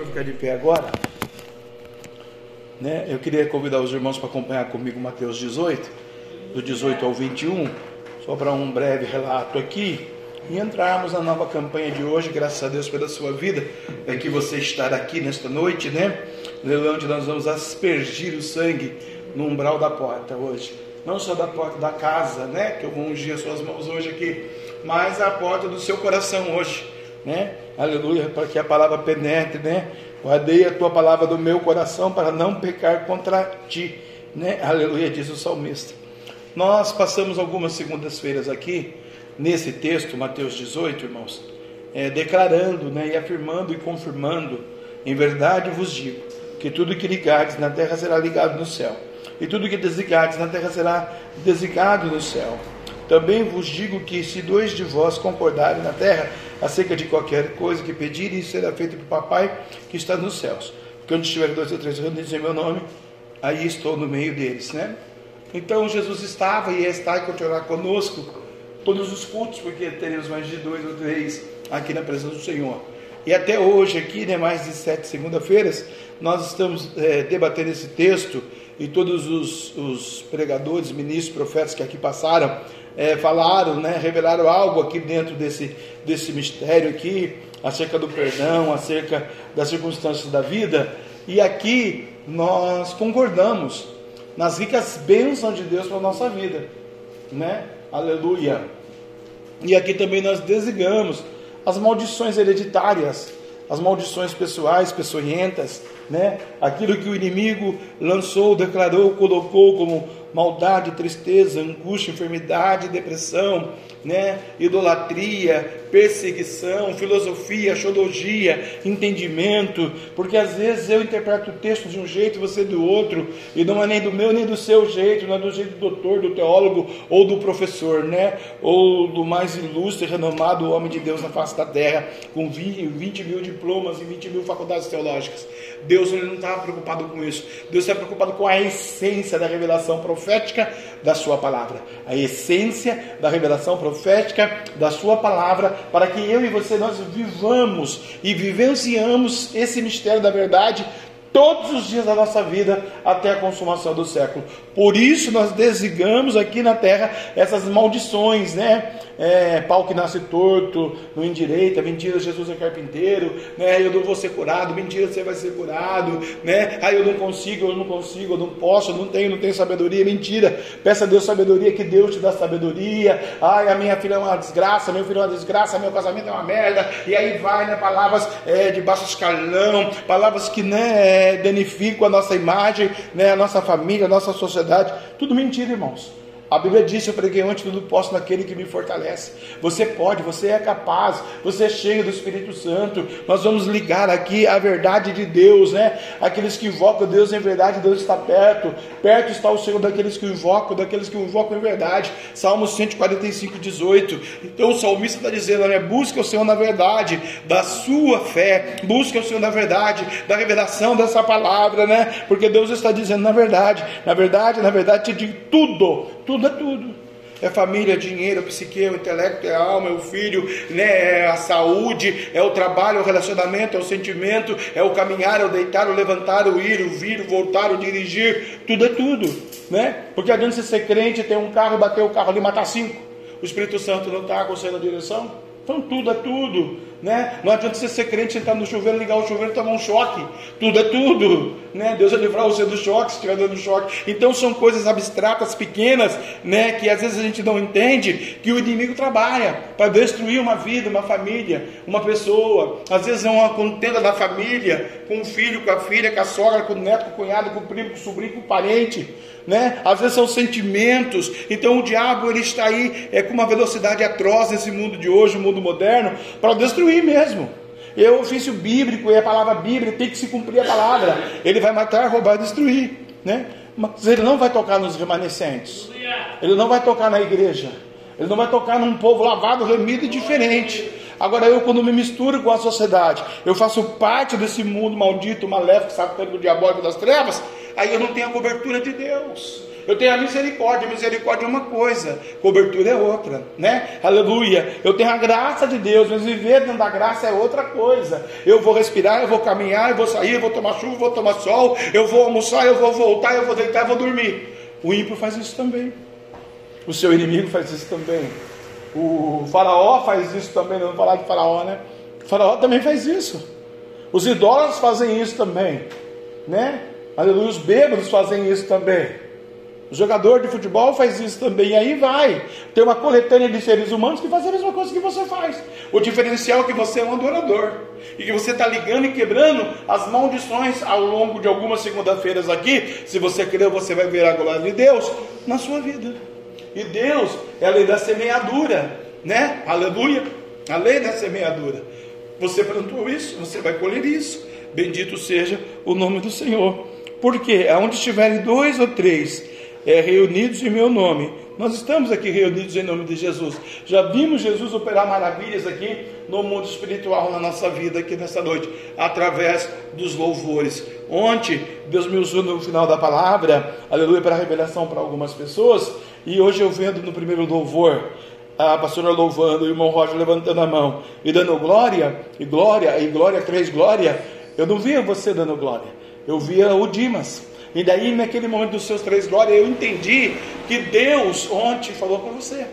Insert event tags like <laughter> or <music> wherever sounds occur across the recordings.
Vou ficar de pé agora. Né? Eu queria convidar os irmãos para acompanhar comigo Mateus 18, do 18 ao 21, só para um breve relato aqui e entrarmos na nova campanha de hoje, graças a Deus pela sua vida, é que você estar aqui nesta noite, né? Onde nós vamos aspergir o sangue no umbral da porta hoje. Não só da porta da casa, né? Que eu vou ungir as suas mãos hoje aqui, mas a porta do seu coração hoje, né? Aleluia, para que a palavra penetre, né? Guardei a tua palavra do meu coração para não pecar contra ti, né? Aleluia, diz o salmista. Nós passamos algumas segundas-feiras aqui nesse texto, Mateus 18, irmãos, é, declarando né, e afirmando e confirmando, em verdade vos digo, que tudo que ligardes na terra será ligado no céu, e tudo que desligardes na terra será desligado no céu. Também vos digo que se dois de vós concordarem na terra acerca de qualquer coisa que pedirem, isso será feito pelo Papai que está nos céus. Porque onde estiver dois ou três reunidos em meu nome, aí estou no meio deles, né? Então Jesus estava e está e continuará conosco todos os cultos, porque teremos mais de dois ou três aqui na presença do Senhor. E até hoje, aqui, né, mais de sete segunda-feiras, nós estamos é, debatendo esse texto e todos os, os, pregadores, ministros, profetas que aqui passaram é, falaram, né, revelaram algo aqui dentro desse, desse mistério aqui, acerca do perdão, acerca das circunstâncias da vida. E aqui nós concordamos nas ricas bênçãos de Deus para a nossa vida, né? Aleluia. E aqui também nós desligamos as maldições hereditárias, as maldições pessoais, peçonhentas, né? Aquilo que o inimigo lançou, declarou, colocou como maldade, tristeza, angústia, enfermidade, depressão, né? idolatria, perseguição, filosofia, xodologia, entendimento, porque às vezes eu interpreto o texto de um jeito e você do outro, e não é nem do meu nem do seu jeito, não é do jeito do doutor, do teólogo ou do professor, né? ou do mais ilustre, renomado homem de Deus na face da terra, com 20, 20 mil diplomas e 20 mil faculdades teológicas. Deus ele não estava preocupado com isso, Deus está preocupado com a essência da revelação profética da Sua palavra, a essência da revelação profética da Sua palavra para que eu e você nós vivamos e vivenciamos esse mistério da verdade todos os dias da nossa vida até a consumação do século. Por isso nós desligamos aqui na terra essas maldições, né? É, pau que nasce torto, não endireita, mentira, Jesus é carpinteiro, né? Eu não vou ser curado, mentira, você vai ser curado, né? Aí eu não consigo, eu não consigo, eu não posso, eu não tenho, não tenho sabedoria, mentira. Peça a Deus sabedoria, que Deus te dá sabedoria. Ai, a minha filha é uma desgraça, meu filho é uma desgraça, meu casamento é uma merda. E aí vai, né? Palavras é, de baixo escalão, palavras que, né? Danificam a nossa imagem, né? A nossa família, a nossa sociedade. Tudo mentira, irmãos. A Bíblia diz: Eu preguei antes, tudo posso naquele que me fortalece. Você pode, você é capaz, você é cheio do Espírito Santo. Nós vamos ligar aqui a verdade de Deus, né? Aqueles que invocam Deus em verdade, Deus está perto. Perto está o Senhor daqueles que invocam, daqueles que o invocam em verdade. Salmos 145, 18. Então o salmista está dizendo: né? Busca o Senhor na verdade, da sua fé, busca o Senhor na verdade, da revelação dessa palavra, né? Porque Deus está dizendo na verdade, na verdade, na verdade, te digo tudo, tudo é tudo. É família, é dinheiro, é psique, é o intelecto, é a alma, é o filho, né? é a saúde, é o trabalho, é o relacionamento, é o sentimento, é o caminhar, é o deitar, o levantar, o ir, o vir, o voltar, o dirigir. Tudo é tudo. Né? Porque adianta você ser crente, ter um carro, bater o carro ali matar cinco. O Espírito Santo não está você na direção? Então tudo é tudo né? Não adianta você ser crente, sentar no chuveiro, ligar o chuveiro tomar um choque. Tudo é tudo, né? Deus vai livrar você do choque, se estiver dando choque. Então são coisas abstratas, pequenas, né? Que às vezes a gente não entende que o inimigo trabalha para destruir uma vida, uma família, uma pessoa. Às vezes é uma contenda da família, com o filho, com a filha, com a sogra, com o neto, com o cunhado, com o primo, com o sobrinho, com o parente. Né? Às vezes são sentimentos. Então o diabo ele está aí é, com uma velocidade atroz nesse mundo de hoje, o mundo moderno, para destruir destruir mesmo. E o ofício bíblico e a palavra bíblica tem que se cumprir a palavra. Ele vai matar, roubar destruir. Né? Mas ele não vai tocar nos remanescentes. Ele não vai tocar na igreja. Ele não vai tocar num povo lavado, remido e diferente. Agora eu, quando me misturo com a sociedade, eu faço parte desse mundo maldito, maléfico, satânico, diabólico das trevas, aí eu não tenho a cobertura de Deus Eu tenho a misericórdia, misericórdia é uma coisa, cobertura é outra, né? Aleluia. Eu tenho a graça de Deus, mas viver dentro da graça é outra coisa. Eu vou respirar, eu vou caminhar, eu vou sair, eu vou tomar chuva, eu vou tomar sol, eu vou almoçar, eu vou voltar, eu vou deitar, eu vou dormir. O ímpio faz isso também. O seu inimigo faz isso também. O faraó faz isso também, não vou falar de faraó, né? O faraó também faz isso. Os idólatras fazem isso também, né? Aleluia, os bêbados fazem isso também. O jogador de futebol faz isso também, aí vai. Tem uma coletânea de seres humanos que fazem a mesma coisa que você faz. O diferencial é que você é um adorador. E que você está ligando e quebrando as maldições ao longo de algumas segunda-feiras aqui. Se você crer, você vai ver a glória de Deus na sua vida. E Deus é a lei da semeadura, né? Aleluia. A lei da semeadura. Você plantou isso, você vai colher isso. Bendito seja o nome do Senhor. Porque aonde estiverem dois ou três é, reunidos em meu nome, nós estamos aqui reunidos em nome de Jesus. Já vimos Jesus operar maravilhas aqui no mundo espiritual, na nossa vida, aqui nessa noite, através dos louvores. Ontem, Deus me usou no final da palavra, aleluia, para revelação para algumas pessoas, e hoje eu vendo no primeiro louvor, a pastora louvando, o irmão Roger levantando a mão e dando glória, e glória, e glória, três glória. Eu não via você dando glória, eu via o Dimas. E daí, naquele momento dos seus três glórias, eu entendi que Deus ontem falou com você.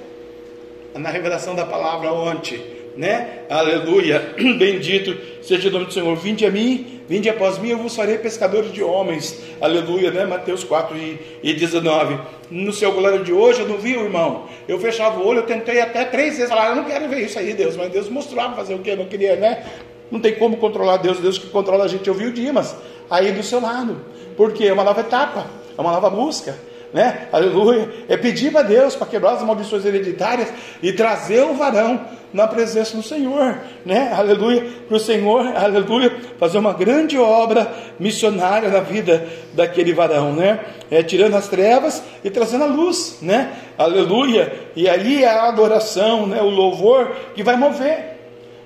Na revelação da palavra ontem, né? Aleluia. <clears throat> Bendito seja o nome do Senhor. Vinde a mim, vinde após mim, eu vos farei pescadores de homens. Aleluia, né? Mateus 4 e 19. No seu glória de hoje, eu não vi irmão. Eu fechava o olho, eu tentei até três vezes falar, eu não quero ver isso aí, Deus. Mas Deus mostrava fazer o que eu não queria, né? Não tem como controlar Deus, Deus que controla a gente. Eu vi o Dimas aí do seu lado. Porque é uma nova etapa, é uma nova busca né? Aleluia. É pedir para Deus para quebrar as maldições hereditárias e trazer o varão na presença do Senhor, né? Aleluia. Para o Senhor, aleluia, fazer uma grande obra missionária na vida daquele varão, né? É, tirando as trevas e trazendo a luz, né? Aleluia. E aí é a adoração, né? O louvor que vai mover.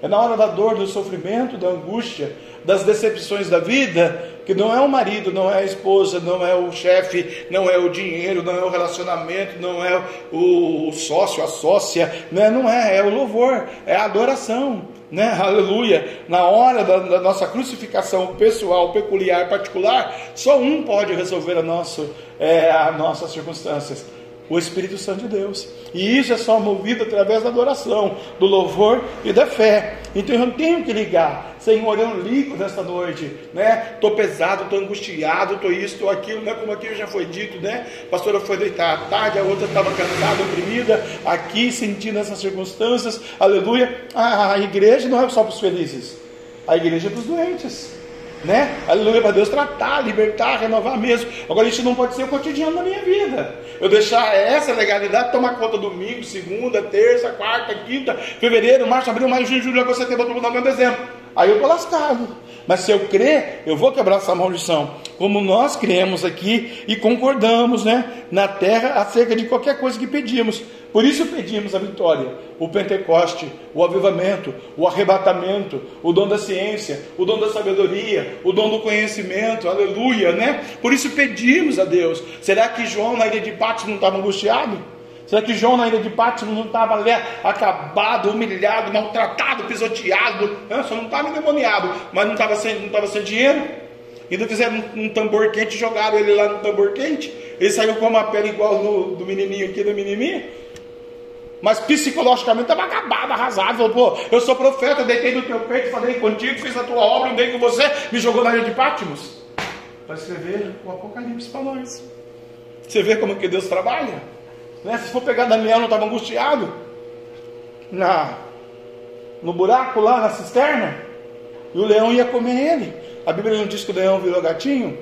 É na hora da dor, do sofrimento, da angústia, das decepções da vida, que não é o marido, não é a esposa, não é o chefe, não é o dinheiro, não é o relacionamento, não é o sócio, a sócia, né? não é, é o louvor, é a adoração, né? Aleluia. Na hora da, da, nossa crucificação pessoal, peculiar, particular, só um pode resolver a, nosso, é, as nossas circunstâncias o Espírito Santo de Deus. E isso é só movido através da adoração, do louvor e da fé. Então eu tenho que ligar. Senhor, eu ligo nesta noite, né? Estou pesado, estou angustiado, estou isso, estou aquilo, né? Como aqui já foi dito, né? A pastora foi deitar à tarde, a outra estava cansada, oprimida, aqui sentindo essas circunstâncias, aleluia. A igreja não é só para os felizes, a igreja é para os doentes né? Aleluia, para Deus tratar, libertar, renovar mesmo. Agora, isso não pode ser o cotidiano da minha vida. Eu deixar essa legalidade tomar conta domingo, segunda, terça, quarta, quinta, fevereiro, março, abril, maio, junho, julho, agosto, setembro, outubro, novembro, dezembro. Aí eu estou lascado. Mas se eu crer, eu vou quebrar essa maldição. Como nós cremos aqui e concordamos, né? Na terra acerca de qualquer coisa que pedimos. Por isso pedimos a vitória, o Pentecoste, o avivamento, o arrebatamento, o dom da ciência, o dom da sabedoria, o dom do conhecimento, aleluia, né? Por isso pedimos a Deus. Será que João na ilha de Patmos não estava angustiado? Será que João na ilha de Patmos não estava ali acabado, humilhado, maltratado, pisoteado? Não, só não estava endemoniado, mas não estava sem, não estava sem dinheiro? Ainda fizeram um, um, tambor quente, jogaram ele lá no tambor quente. Ele saiu com uma pele igual do, do menininho aqui, da menininha mas psicologicamente estava acabado, arrasado. Falou, pô, eu sou profeta, deitei no teu peito, falei contigo, fiz a tua obra, andei com você, me jogou na ilha de Pátimos. Para escrever o Apocalipse para nós. Você vê como que Deus trabalha? Né? Se for pegar Daniel, não estava angustiado? Na, no buraco lá, na cisterna? E o leão ia comer ele. A Bíblia não diz que o leão virou gatinho?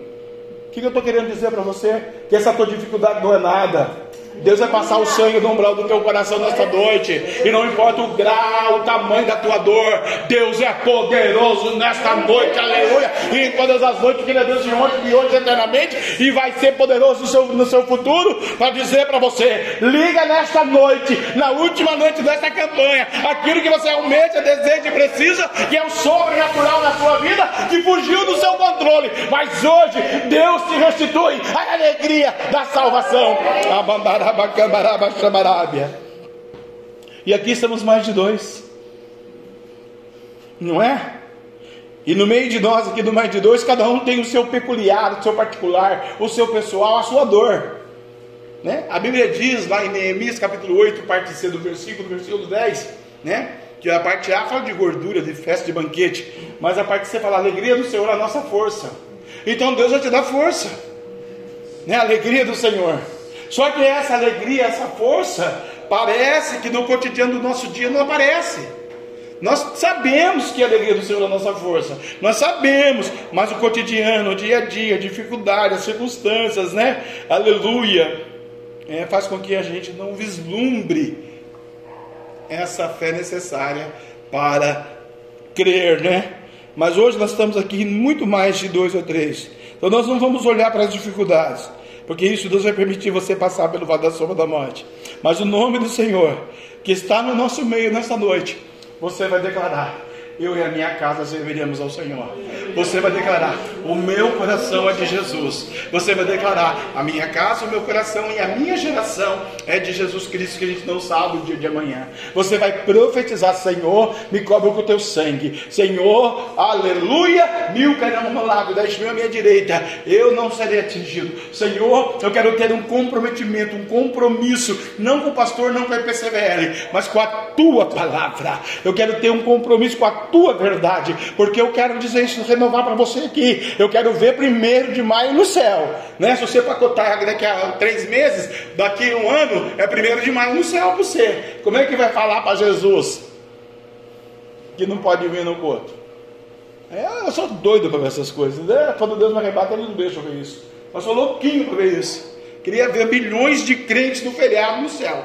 O que eu estou querendo dizer para você? Que essa tua dificuldade não é nada. Deus vai passar o sangue no umbral do teu coração nesta noite. E não importa o grau, o tamanho da tua dor. Deus é poderoso nesta noite. Aleluia. E em todas as noites que ele é Deus de ontem e hoje eternamente. E vai ser poderoso no seu, no seu futuro para dizer para você: liga nesta noite, na última noite desta campanha, aquilo que você almeja, deseja e precisa, que é o sobrenatural na sua vida, que fugiu do seu controle mas hoje Deus te restitui a alegria da salvação. E aqui estamos mais de dois, não é? E no meio de nós, aqui do mais de dois, cada um tem o seu peculiar, o seu particular, o seu pessoal, a sua dor. Né? A Bíblia diz lá em Neemias capítulo 8, parte C do versículo, versículo 10, né? que a parte A fala de gordura, de festa, de banquete, mas a parte C fala alegria do Senhor, a nossa força. Então Deus vai te dar força, né? a alegria do Senhor. Só que essa alegria, essa força, parece que no cotidiano do nosso dia não aparece. Nós sabemos que a alegria do Senhor é a nossa força. Nós sabemos, mas o cotidiano, o dia a dia, a dificuldade, as circunstâncias, né? Aleluia. É, faz com que a gente não vislumbre essa fé necessária para crer, né? Mas hoje nós estamos aqui muito mais de dois ou três. Então nós não vamos olhar para as dificuldades, porque isso Deus vai permitir você passar pelo vale da sombra da morte. Mas o nome do Senhor, que está no nosso meio nessa noite, você vai declarar: Eu e a minha casa serviremos ao Senhor. Você vai declarar: O meu coração é de Jesus. Você vai declarar: A minha casa, o meu coração e a minha geração é de Jesus Cristo, que a gente não sabe o dia de amanhã. Você vai profetizar: Senhor, me cobre com o teu sangue. Senhor, aleluia, mil cairão ao meu lado, dez mil à minha direita. Eu não serei atingido. Senhor, eu quero ter um comprometimento, um compromisso, não com o pastor, não com a PCVL, mas com a tua palavra. Eu quero ter um compromisso com a tua verdade, porque eu quero dizer isso renovar para você aqui. Eu quero ver primeiro de maio no céu. Né? Se você pacotar daqui a três meses, daqui a um ano, é primeiro de maio no céu para você. Como é que vai falar para Jesus que não pode vir no culto? É, eu sou doido para ver essas coisas. Né? Quando Deus me arrebata, ele não deixa eu ver isso. Eu sou louquinho para ver isso. Queria ver milhões de crentes no feriado no céu.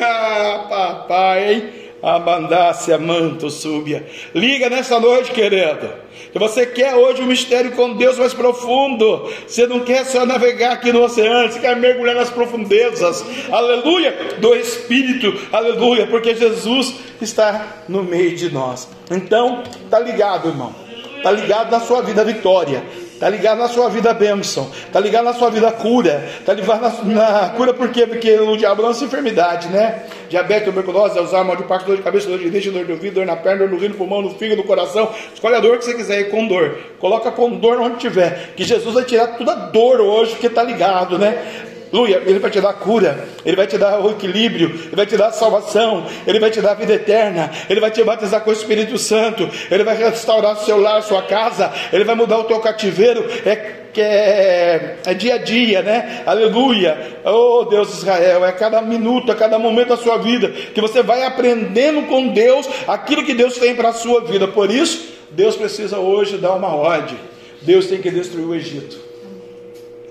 Ah, papai, hein? Abandácia, manto, súbia. Liga nessa noite, querido. Que você quer hoje um mistério com Deus mais profundo. Você não quer só navegar aqui no oceano, você quer mergulhar nas profundezas. Aleluia! Do Espírito. Aleluia! Porque Jesus está no meio de nós. Então, tá ligado, irmão. Tá ligado na sua vida vitória. Está ligado na sua vida bênção. Está ligado na sua vida cura. Está ligado na, na, cura por quê? Porque o diabo lança enfermidade, né? Diabetes, tuberculose, Alzheimer, de parte, dor de cabeça, dor de dente, dor de ouvido, dor na perna, dor no rim, no pulmão, no fígado, no coração. Escolhe a dor que você quiser ir com dor. Coloca com dor onde tiver. Que Jesus vai tirar toda a dor hoje, porque está ligado, né? Aleluia, Ele vai te dar cura, Ele vai te dar o equilíbrio, Ele vai te dar salvação, Ele vai te dar vida eterna, Ele vai te batizar com o Espírito Santo, Ele vai restaurar o seu lar, a sua casa, Ele vai mudar o teu cativeiro, é que é, é, dia a dia, né? Aleluia. Oh Deus de Israel, é cada minuto, é cada momento da sua vida que você vai aprendendo com Deus aquilo que Deus tem para a sua vida. Por isso, Deus precisa hoje dar uma ordem. Deus tem que destruir o Egito.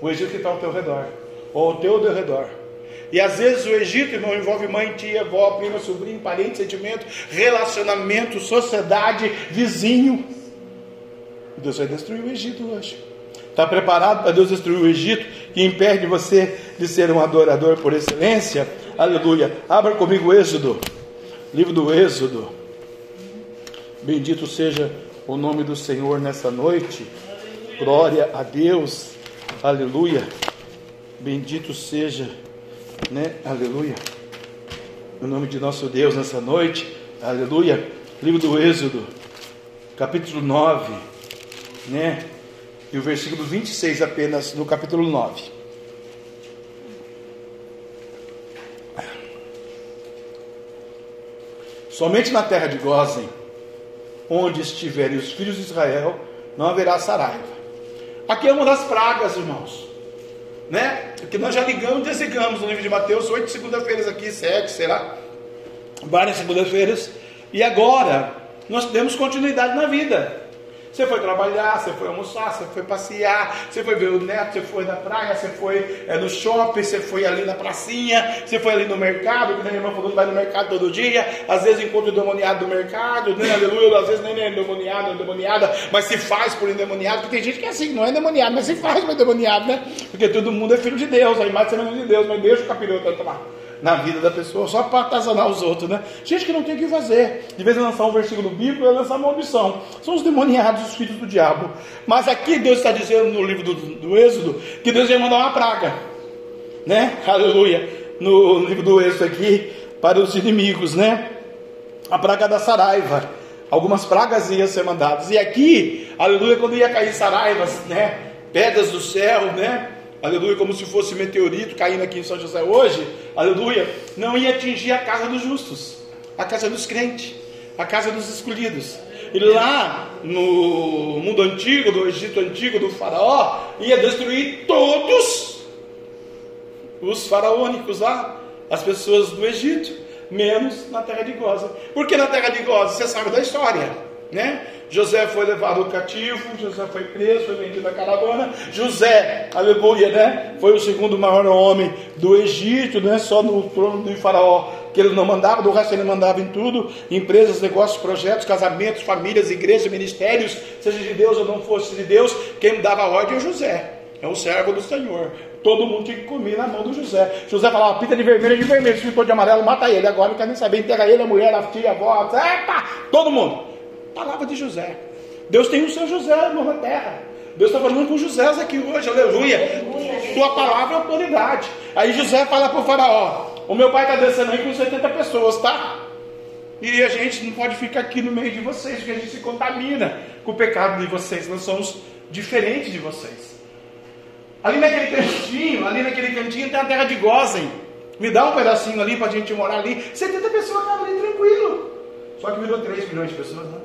O Egito que está ao teu redor ou ao teu redor. E às vezes o Egito, irmão, envolve mãe, tia, avó, prima, sobrinho, parente, sentimento, relacionamento, sociedade, vizinho. Deus vai destruir o Egito hoje. Está preparado para Deus destruir o Egito, que impede você de ser um adorador por excelência? Aleluia. Abra comigo o Êxodo, livro do Êxodo. Bendito seja o nome do Senhor nessa noite. Glória a Deus. Aleluia. Bendito seja, né? Aleluia. O nome de nosso Deus nessa noite. Aleluia. Livro do Êxodo, capítulo 9, né? E o versículo 26 apenas no capítulo 9. Somente na terra de Gozen, onde estiverem os filhos de Israel, não haverá saraiva. Aqui é uma das pragas, irmãos né? Porque nós já ligamos e desligamos no livro de Mateus, oito segunda-feiras aqui, sete, sei lá, várias segundas-feiras, e agora nós temos continuidade na vida. Você foi trabalhar, você foi almoçar, você foi passear, você foi ver o neto, você foi na praia, você foi é, no shopping, você foi ali na pracinha, você foi ali no mercado, que a irmã falou que vai no mercado todo dia, às vezes encontra o demoniado do mercado, né? aleluia, às vezes nem é endemoniado, endemoniada, mas se faz por endemoniado, porque tem gente que é assim, não é endemoniado, mas se faz por endemoniado, né? Porque todo mundo é filho de Deus, a imagem é de Deus, mas deixa o capiroto tomar. Na vida da pessoa, só para atazanar os outros, né? Gente que não tem o que fazer. De vez em lançar um versículo bíblico, é lançar maldição. São os demoniados, os filhos do diabo. Mas aqui Deus está dizendo no livro do, do Êxodo que Deus ia mandar uma praga, né? Aleluia. No livro do Êxodo aqui, para os inimigos, né? A praga da saraiva. Algumas pragas iam ser mandadas. E aqui, aleluia, quando ia cair saraivas, né? Pedras do céu, né? Aleluia, como se fosse meteorito caindo aqui em São José hoje, aleluia, não ia atingir a casa dos justos, a casa dos crentes, a casa dos escolhidos. E lá no mundo antigo, do Egito antigo, do Faraó, ia destruir todos os faraônicos lá, as pessoas do Egito, menos na terra de Goza. Porque na terra de Goza, você sabe da história, né? José foi levado cativo, José foi preso, foi vendido à caravana. José, aleluia, né? Foi o segundo maior homem do Egito, né? Só no trono do faraó que ele não mandava, do resto ele mandava em tudo: empresas, negócios, projetos, casamentos, famílias, igrejas, ministérios, seja de Deus ou não fosse de Deus, quem dava ordem é José. É o servo do Senhor. Todo mundo tinha que comer na mão do José. José falava, pinta de vermelho, de vermelho. Se ficou de amarelo, mata ele. Agora não quer nem saber, enterra ele, a mulher, a tia, a avó. Epa! Todo mundo. Palavra de José. Deus tem o seu José na terra. Deus está falando com José aqui hoje, aleluia. Sua palavra é autoridade. Aí José fala para o faraó: O meu pai está descendo aí com 70 pessoas, tá? E a gente não pode ficar aqui no meio de vocês, porque a gente se contamina com o pecado de vocês. Nós somos diferentes de vocês. Ali naquele cantinho, ali naquele cantinho tem a terra de Gozen. Me dá um pedacinho ali para a gente morar ali. 70 pessoas estavam ali tranquilo. Só que virou 3 milhões de pessoas, né?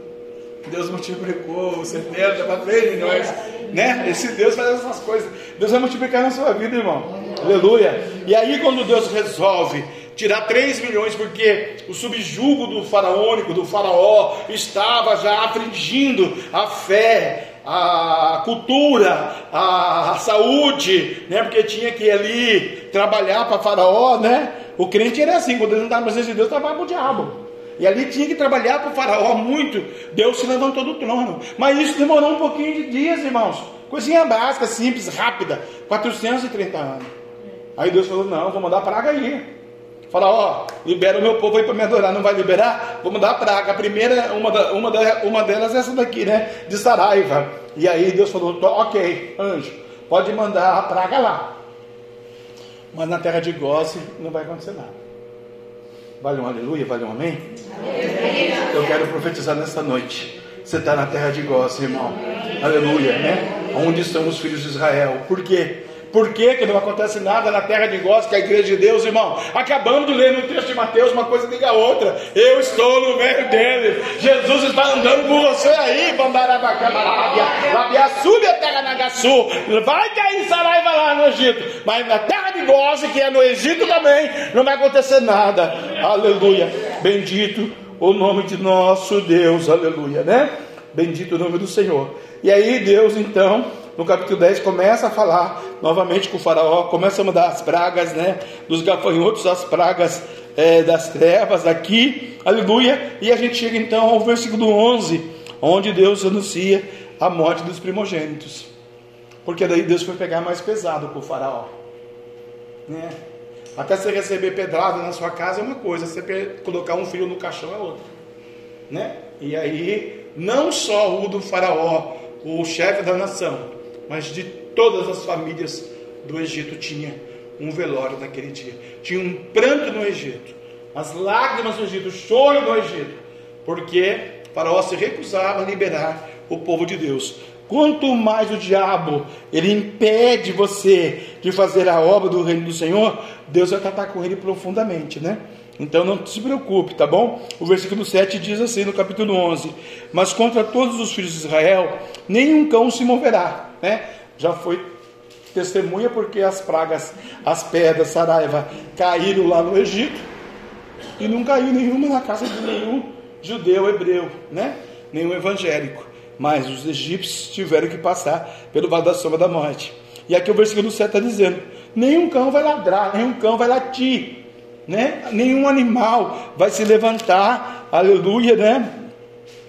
Deus multiplicou 70 para 3 milhões. Né? Esse Deus faz essas coisas. Deus vai multiplicar na sua vida, irmão. Aleluia. E aí, quando Deus resolve tirar 3 milhões, porque o subjugo do faraônico, do faraó, estava já afligindo a fé, a cultura, a, saúde, né? Porque tinha que ali trabalhar para faraó, né? O crente era assim, quando ele não estava na presença de Deus, trabalhava para o diabo. E ali tinha que trabalhar para o faraó muito. Deus se levantou do trono. Mas isso demorou um pouquinho de dias, irmãos. Coisinha básica, simples, rápida. 430 anos. Aí Deus falou: Não, vou mandar praga aí. Fala, ó, libera o meu povo aí para me adorar. Não vai liberar? Vou mandar praga. A primeira, uma, da, uma, da, uma delas é essa daqui, né? De Saraiva. E aí Deus falou: Ok, anjo, pode mandar a praga lá. Mas na terra de Gósen não vai acontecer nada. Vale um aleluia, vale um amém? Eu quero profetizar nesta noite. Você está na terra de Gósen, irmão. Aleluia, né? Onde estão os filhos de Israel? Por quê? Por que, que não acontece nada na terra de Góis, que é a igreja de Deus, irmão? Acabamos de ler no texto de Mateus, uma coisa liga a outra. Eu estou no meio dele. Jesus está andando com você aí, Bandarabacamarábia. Sube a terra Nagaçu. Vai cair Saraiva lá no Egito. Mas na terra de Góis, que é no Egito também, não vai acontecer nada. Aleluia. Bendito o nome de nosso Deus. Aleluia, né? Bendito o nome do Senhor. E aí Deus então no capítulo 10 começa a falar novamente com o faraó, começa a mandar as pragas, né, dos gafanhotos, as pragas é, das trevas aqui, aleluia, e a gente chega então ao versículo 11, onde Deus anuncia a morte dos primogênitos, porque daí Deus foi pegar mais pesado com o faraó, né, até você receber pedrada na sua casa é uma coisa, você colocar um filho no caixão é outra, né, e aí não só o do faraó, o chefe da nação, mas de todas as famílias do Egito tinha um velório naquele dia. Tinha um pranto no Egito, as lágrimas no Egito, o choro no Egito, porque Faraó se recusava a liberar o povo de Deus. Quanto mais o diabo ele impede você de fazer a obra do reino do Senhor, Deus vai tratar com ele profundamente, né? Então não se preocupe, tá bom? O versículo 7 diz assim no capítulo 11: Mas contra todos os filhos de Israel, nenhum cão se moverá, né? Já foi testemunha porque as pragas, as pedras, Saraiva, caíram lá no Egito e não caiu nenhuma na casa de nenhum judeu hebreu, né? Nenhum evangélico. Mas os egípcios tiveram que passar pelo vale da sombra da morte. E aqui o versículo 7 está dizendo: nenhum cão vai ladrar, nenhum cão vai latir né? Nenhum animal vai se levantar, aleluia, né?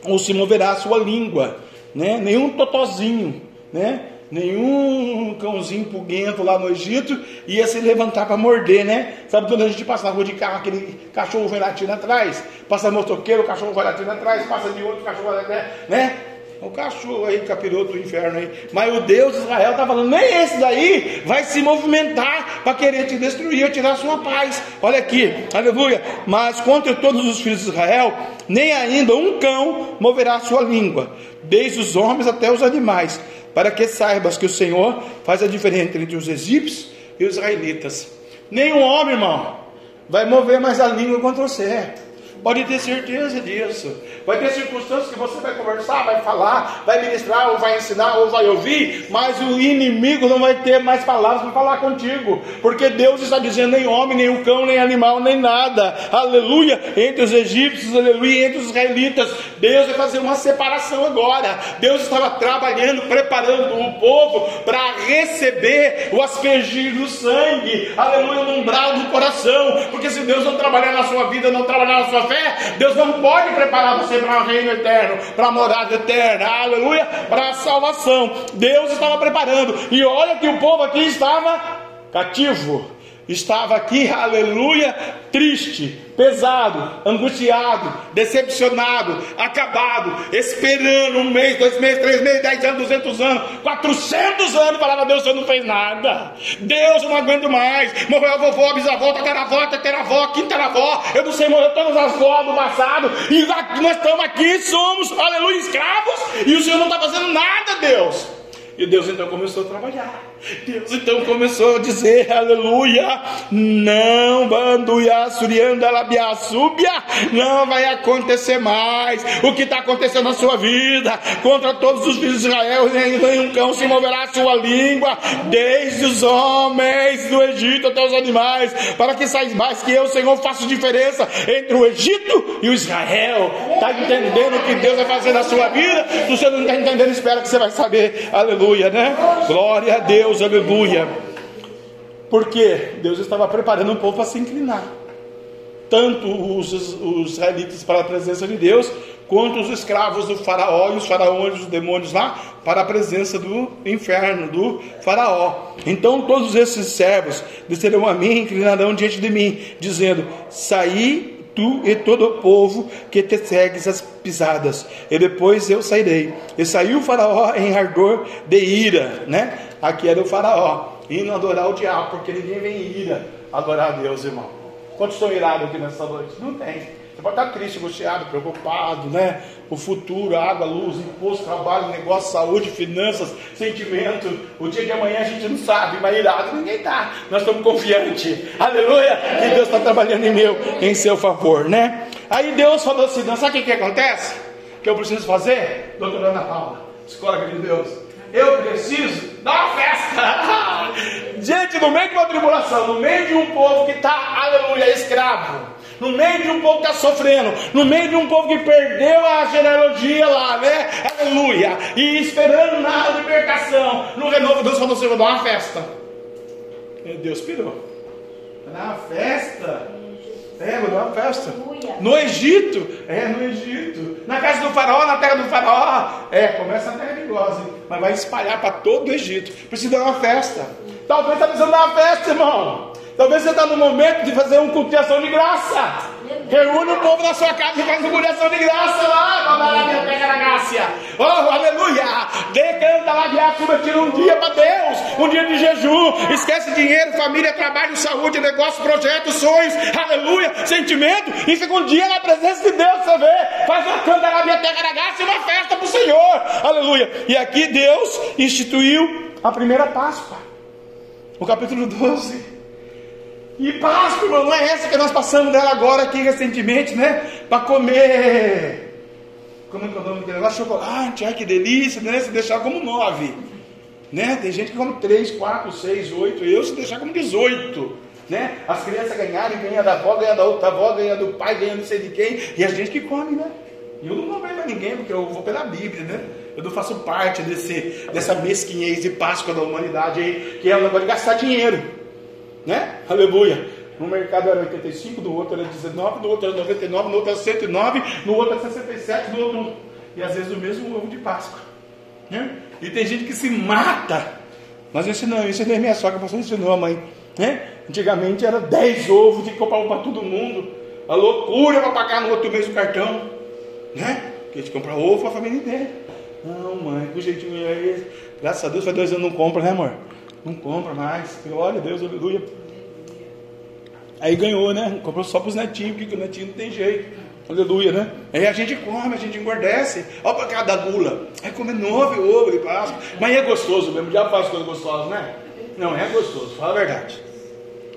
Ou se moverá a sua língua, né? Nenhum totozinho, né? Nenhum cãozinho puguento lá no Egito ia se levantar para morder, né? Sabe quando a gente passa na rua de carro, aquele cachorro vai latindo atrás? Passa motoqueiro, o cachorro vai latindo atrás, passa de outro, o cachorro vai latindo, né? O cachorro aí, capiroto do inferno aí. Mas o Deus de Israel está falando, nem esse daí vai se movimentar para querer te destruir, tirar sua paz. Olha aqui, aleluia. Mas contra todos os filhos de Israel, nem ainda um cão moverá a sua língua, desde os homens até os animais, para que saibas que o Senhor faz a diferença entre os egípcios e os israelitas. Nenhum homem, irmão, vai mover mais a língua contra você. Pode ter certeza disso. Vai ter circunstâncias que você vai conversar, vai falar, vai ministrar, ou vai ensinar, ou vai ouvir, mas o inimigo não vai ter mais palavras para falar contigo, porque Deus está dizendo: nem homem, nem o cão, nem animal, nem nada, aleluia, entre os egípcios, aleluia, entre os israelitas. Deus vai fazer uma separação agora. Deus estava trabalhando, preparando o povo para receber o aspergir do sangue, aleluia, no umbral do coração, porque se Deus não trabalhar na sua vida, não trabalhar na sua fé, Deus não pode preparar você para o reino eterno, para a morada eterna, aleluia, para a salvação. Deus estava preparando, e olha que o povo aqui estava cativo, estava aqui, aleluia, triste, pesado, angustiado, decepcionado, acabado, esperando um mês, dois meses, três meses, dez anos, duzentos anos, quatrocentos anos, falava, Deus, você não fez nada, Deus, eu não aguento mais, morreu a vovó, a bisavó, tataravó, tataravó, quintaravó, eu não sei, morreu todas as vós do passado, e nós estamos aqui, somos, aleluia, escravos, e o Senhor não está fazendo nada, Deus, e Deus então começou a trabalhar, Deus então começou a dizer, aleluia, não, banduia, surianda, labiaçúbia, não vai acontecer mais o que está acontecendo na sua vida, contra todos os filhos de Israel, nem um cão se moverá a sua língua, desde os homens do Egito até os animais, para que saibas mais que eu, Senhor, faço diferença entre o Egito e o Israel. Está entendendo o que Deus vai fazer na sua vida? Se você não está entendendo, espera que você vai saber, aleluia, né? Glória a Deus. Deus, aleluia. Porque Deus estava preparando o povo para se inclinar. Tanto os, os israelitas para a presença de Deus, quanto os escravos do faraó e os faraós e os demônios lá para a presença do inferno, do faraó. Então todos esses servos descerão a mim, inclinarão diante de mim, dizendo: Saí tu e todo o povo que te segues as pisadas, e depois eu sairei. E saiu o faraó em ardor de ira, né? Aqui era o faraó, indo adorar o diabo, porque ninguém vem em ira adorar a Deus, irmão. Quantos estão irados aqui nessa noite? Não tem. Você pode estar triste, angustiado, preocupado, né? O futuro, água, luz, imposto, trabalho, negócio, saúde, finanças, sentimento. O dia de amanhã a gente não sabe, mas irado ninguém está. Nós estamos confiantes. Aleluia! Que Deus está trabalhando em meu, em seu favor, né? Aí Deus falou assim: não, sabe o que, acontece? Que eu preciso fazer? Doutora Ana Paula, psicóloga de Deus. Eu preciso dar uma festa. <laughs> Gente, no meio de uma tribulação, no meio de um povo que está, aleluia, escravo no meio de um povo que está sofrendo, no meio de um povo que perdeu a genealogia lá, né? Aleluia! E esperando na libertação, no renovo, Deus falou assim: vou dar uma festa. E Deus pirou. Vai dar uma festa. É, vou dar uma festa. No Egito, é, no Egito. Na casa do faraó, na terra do faraó. É, começa na terra de Goze, mas vai espalhar para todo o Egito. Precisa dar uma festa. Talvez está precisando dar uma festa, irmão. Talvez você está no momento de fazer uma culto de ação de graça. Reúne o povo na sua casa e faz uma culto de graça lá. Pega na graça. Oh, aleluia. Decanta lá de açúcar, tira um dia para Deus. Um dia de jejum. Esquece dinheiro, família, trabalho, saúde, negócio, projeto, sonhos. Aleluia. Sentimento. E fica um dia na presença de Deus. Você vê. Faz uma canta lá minha terra na graça e uma festa para o Senhor. Aleluia. E aqui Deus instituiu a primeira Páscoa. O capítulo 12. E Páscoa, irmão, não é essa que nós passamos dela agora aqui recentemente, né? Para comer. Como é que é o nome daquele negócio? Chocolate, ai que delícia, né? Se deixar como nove. Né? Tem gente que come três, quatro, seis, oito. Eu se deixar como dezoito. Né? As crianças ganharem, ganha da avó, ganha da outra avó, ganha do pai, ganha não sei de quem. E a gente que come, né? E eu não vou ver ninguém, porque eu vou pela Bíblia, né? Eu não faço parte desse, dessa mesquinhez de Páscoa da humanidade aí, que é o negócio de gastar dinheiro né? Aleluia. No mercado era 85, no outro era 19, no outro era 99, no outro era 109, no outro era 67, no outro. E às vezes o mesmo ovo de Páscoa. Né? E tem gente que se mata. Nós ensinamos, ensinei minha sogra, pastor ensinou a mãe. Né? Antigamente era 10 ovos, tinha que comprar um para todo mundo. A loucura para pagar no outro mês o cartão. Né? Porque a gente compra ovo para a família inteira. Não, mãe, que jeitinho é esse? Graças a Deus faz dois anos não compra, né amor? Não compra mais. Glória a Deus, aleluia. Aí ganhou, né? Comprou só para os netinhos, porque o netinho não tem jeito. Aleluia, né? Aí a gente come, a gente engordece. Olha para cada gula. Aí come nove ovo de Páscoa. Mas é gostoso mesmo, já faz coisa gostosa, né? Não, é gostoso, fala a verdade.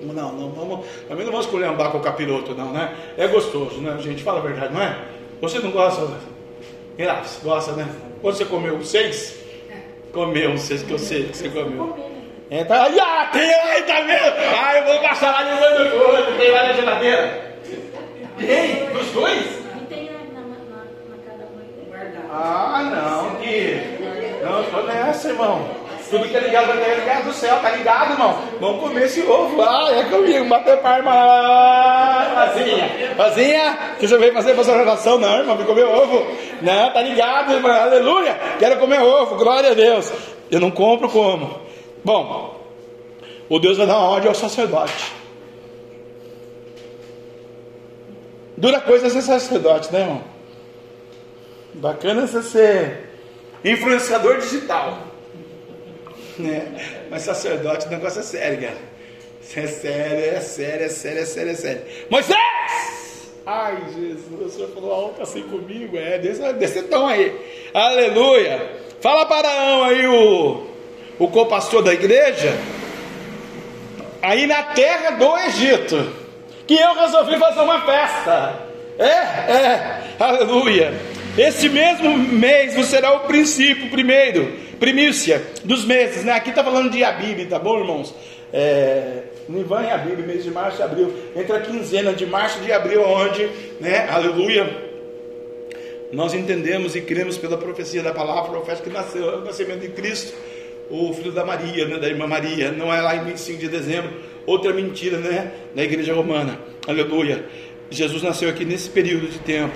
Não, não vamos. Também não vamos esculhambar com o capiroto, não, né? É gostoso, né, gente? Fala a verdade, não é? Você não gosta? Graças, gosta, né? Quando você comeu seis? Comeu seis que eu sei que você comeu. É, tá, aí, ah, tem aí, tá vendo? Ah, eu vou passar lá de novo do outro, tem lá na geladeira. Tem? Dos dois? Ah, não, que. Não, tô nessa, irmão. Tudo que é ligado vai ter ligado do céu, tá ligado, irmão? Vamos comer esse ovo. Ah, é comigo, bater palma lá. Vazinha, vazinha, você já veio fazer sua relação? Não, irmão, vem comer ovo. Não, tá ligado, irmão, aleluia. Quero comer ovo, glória a Deus. Eu não compro como. Bom, o Deus vai dar uma ordem ao sacerdote. Dura coisa ser sacerdote, né, irmão? Bacana você ser influenciador digital. Né? Mas sacerdote, o negócio é sério, cara. É sério, é sério, é sério, é sério, é sério. Moisés! Ai, Jesus, o senhor falou alto assim comigo. É, desse, desse tom aí. Aleluia! Fala para Arão aí, o, o co-pastor da igreja. Aí na terra do Egito. Que eu resolvi fazer uma festa. É, é, aleluia. Este mesmo mês será o princípio, primeiro, primícia dos meses, né? Aqui está falando de Abib, tá bom, irmãos? É, Nivan e Abib, mês de março e abril, entre a quinzena de março e de abril, onde, né? Aleluia. Nós entendemos e cremos pela profecia da palavra profética que nasceu o nascimento de Cristo, o filho da Maria, né, da irmã Maria, não é lá em 25 de dezembro, outra mentira, né, na igreja romana, aleluia. Jesus nasceu aqui nesse período de tempo.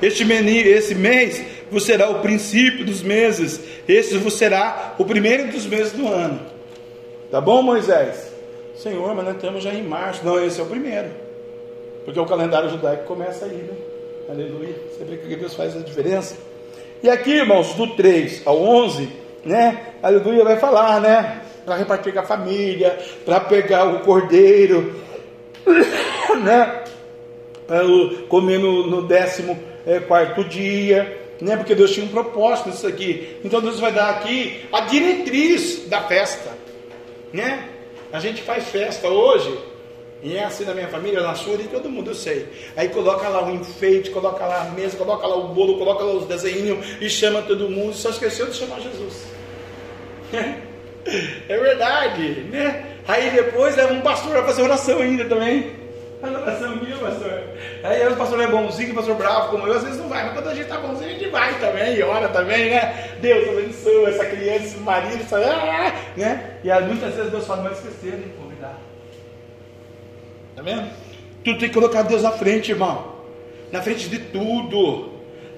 Este menino, esse mês vos será o princípio dos meses, esse vos será o primeiro dos meses do ano. Tá bom, Moisés? Senhor, mas nós estamos já em março. Não, esse é o primeiro. Porque o calendário judaico começa aí, né? Aleluia. Você vê que Deus faz a diferença. E aqui, irmãos, do 3 ao 11, né? Aleluia vai falar, né? Para repartir com a família, para pegar o cordeiro, <coughs> né? Comer no, décimo é, quarto dia, né? Porque Deus tinha um propósito nisso aqui. Então Deus vai dar aqui a diretriz da festa, né? A gente faz festa hoje, e é assim na minha família, na sua, e todo mundo eu sei. Aí coloca lá o enfeite, coloca lá a mesa, coloca lá o bolo, coloca lá os desenhos e chama todo mundo. Só esqueceu de chamar Jesus. É verdade, né? Aí depois leva um pastor para fazer oração ainda também. Faz oração minha, pastor. Aí o pastor é bonzinho, o pastor bravo como eu, às vezes não vai, mas quando a gente tá bonzinho, a gente vai também, e ora também, né? Deus abençoa essa criança, esse marido, essa, ah, né? E aí, muitas vezes Deus fala, mas esqueceram de convidar. Tá vendo? Tu tem que colocar Deus na frente, irmão. Na frente de tudo.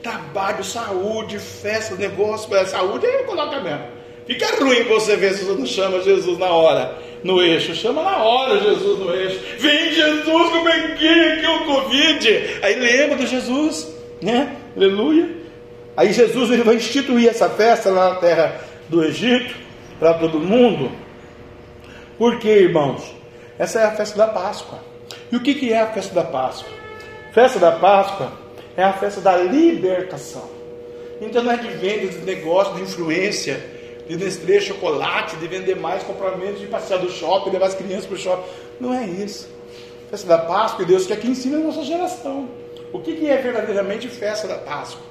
Trabalho, saúde, festa, negócio, saúde, aí coloca mesmo. Fica ruim você ver se você não chama Jesus na hora, no eixo. Chama na hora Jesus no eixo. Vem Jesus, como é que é o Covid? Aí lembra de Jesus, né? Aleluia. Aí Jesus ele vai instituir essa festa lá na terra do Egito, para todo mundo. Por quê, irmãos? Essa é a festa da Páscoa. E o que, que é a festa da Páscoa? Festa da Páscoa é a festa da libertação. Então não é de venda, de negócio, de influência de Nestlé chocolate, de vender mais, comprar menos, de passear do shopping, levar as crianças para o shopping. Não é isso. Festa da Páscoa, Deus quer que ensine a nossa geração. O que, que é verdadeiramente festa da Páscoa?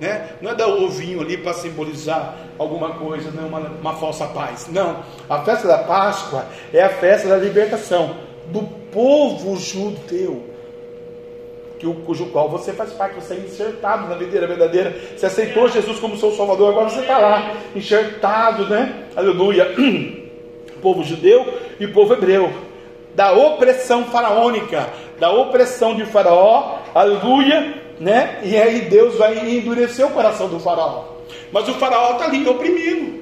Né? Não é dar o ovinho ali para simbolizar alguma coisa, não é uma, uma falsa paz. Não. A festa da Páscoa é a festa da libertação do povo judeu que o, cujo qual você faz parte, você é enxertado na videira verdadeira, você aceitou Jesus como seu Salvador, agora você está lá, enxertado, né? Aleluia. <clears throat> povo judeu e povo hebreu, da opressão faraônica, da opressão de Faraó, aleluia, né? E aí Deus vai endurecer o coração do Faraó. Mas o Faraó está ali oprimindo.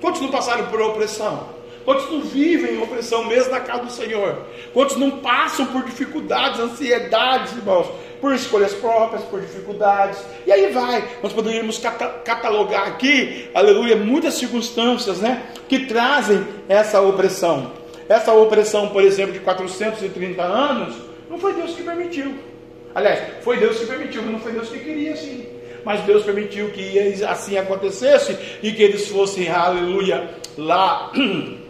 Quantos não passaram por opressão? Quantos não vivem opressão mesmo na casa do Senhor? Quantos não passam por dificuldades, ansiedades, irmãos? Por escolhas próprias, por dificuldades. E aí vai. Nós poderíamos catalogar aqui, aleluia, muitas circunstâncias, né? Que trazem essa opressão. Essa opressão, por exemplo, de 430 anos, não foi Deus que permitiu. Aliás, foi Deus que permitiu, mas não foi Deus que queria assim. Mas Deus permitiu que assim acontecesse e que eles fossem, aleluia, lá <clears throat>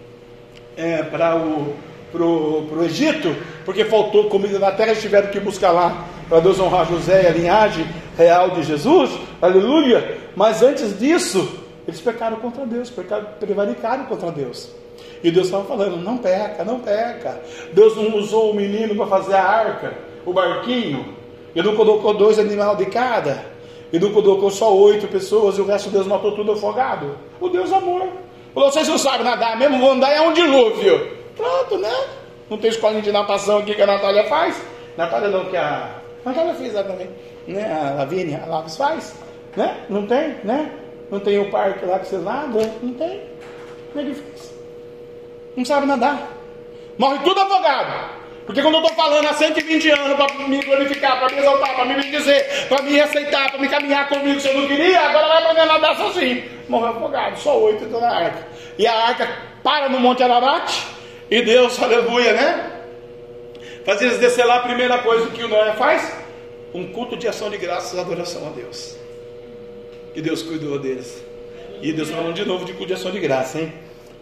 é, para o pro, pro Egito, porque faltou comida na terra, eles tiveram que buscar lá para Deus honrar José e a linhagem real de Jesus, aleluia. Mas antes disso, eles pecaram contra Deus, pecaram, prevaricaram contra Deus. E Deus estava falando: não peca, não peca. Deus não usou o menino para fazer a arca, o barquinho, e não colocou dois animais de cada, e não colocou só oito pessoas, e o resto Deus matou tudo afogado. O Deus amor. Vocês não sabem nadar mesmo, vão andar é um dilúvio. Pronto, né? Não tem escolinha de natação aqui que a Natália faz? Natália não, que a. Natália fez lá também. Né? A Lavínia, a Laves faz. Né? Não tem, né? Não tem o parque lá que vocês nadam? Não tem. Como é que faz? Não sabe nadar. Morre tudo afogado. Porque quando eu estou falando há 120 anos para me glorificar, para me exaltar, para me dizer, para me aceitar, para me caminhar comigo, se eu não queria, agora vai aprender a nadar sozinho. Morreu afogado, só oito estão na arca. E a arca para no Monte Ararat, e Deus, aleluia, né? Faz eles descer lá, a primeira coisa que o Noé faz, um culto de ação de graças, adoração a Deus. Que Deus cuidou deles. E Deus falando de novo de culto de ação de graça, hein?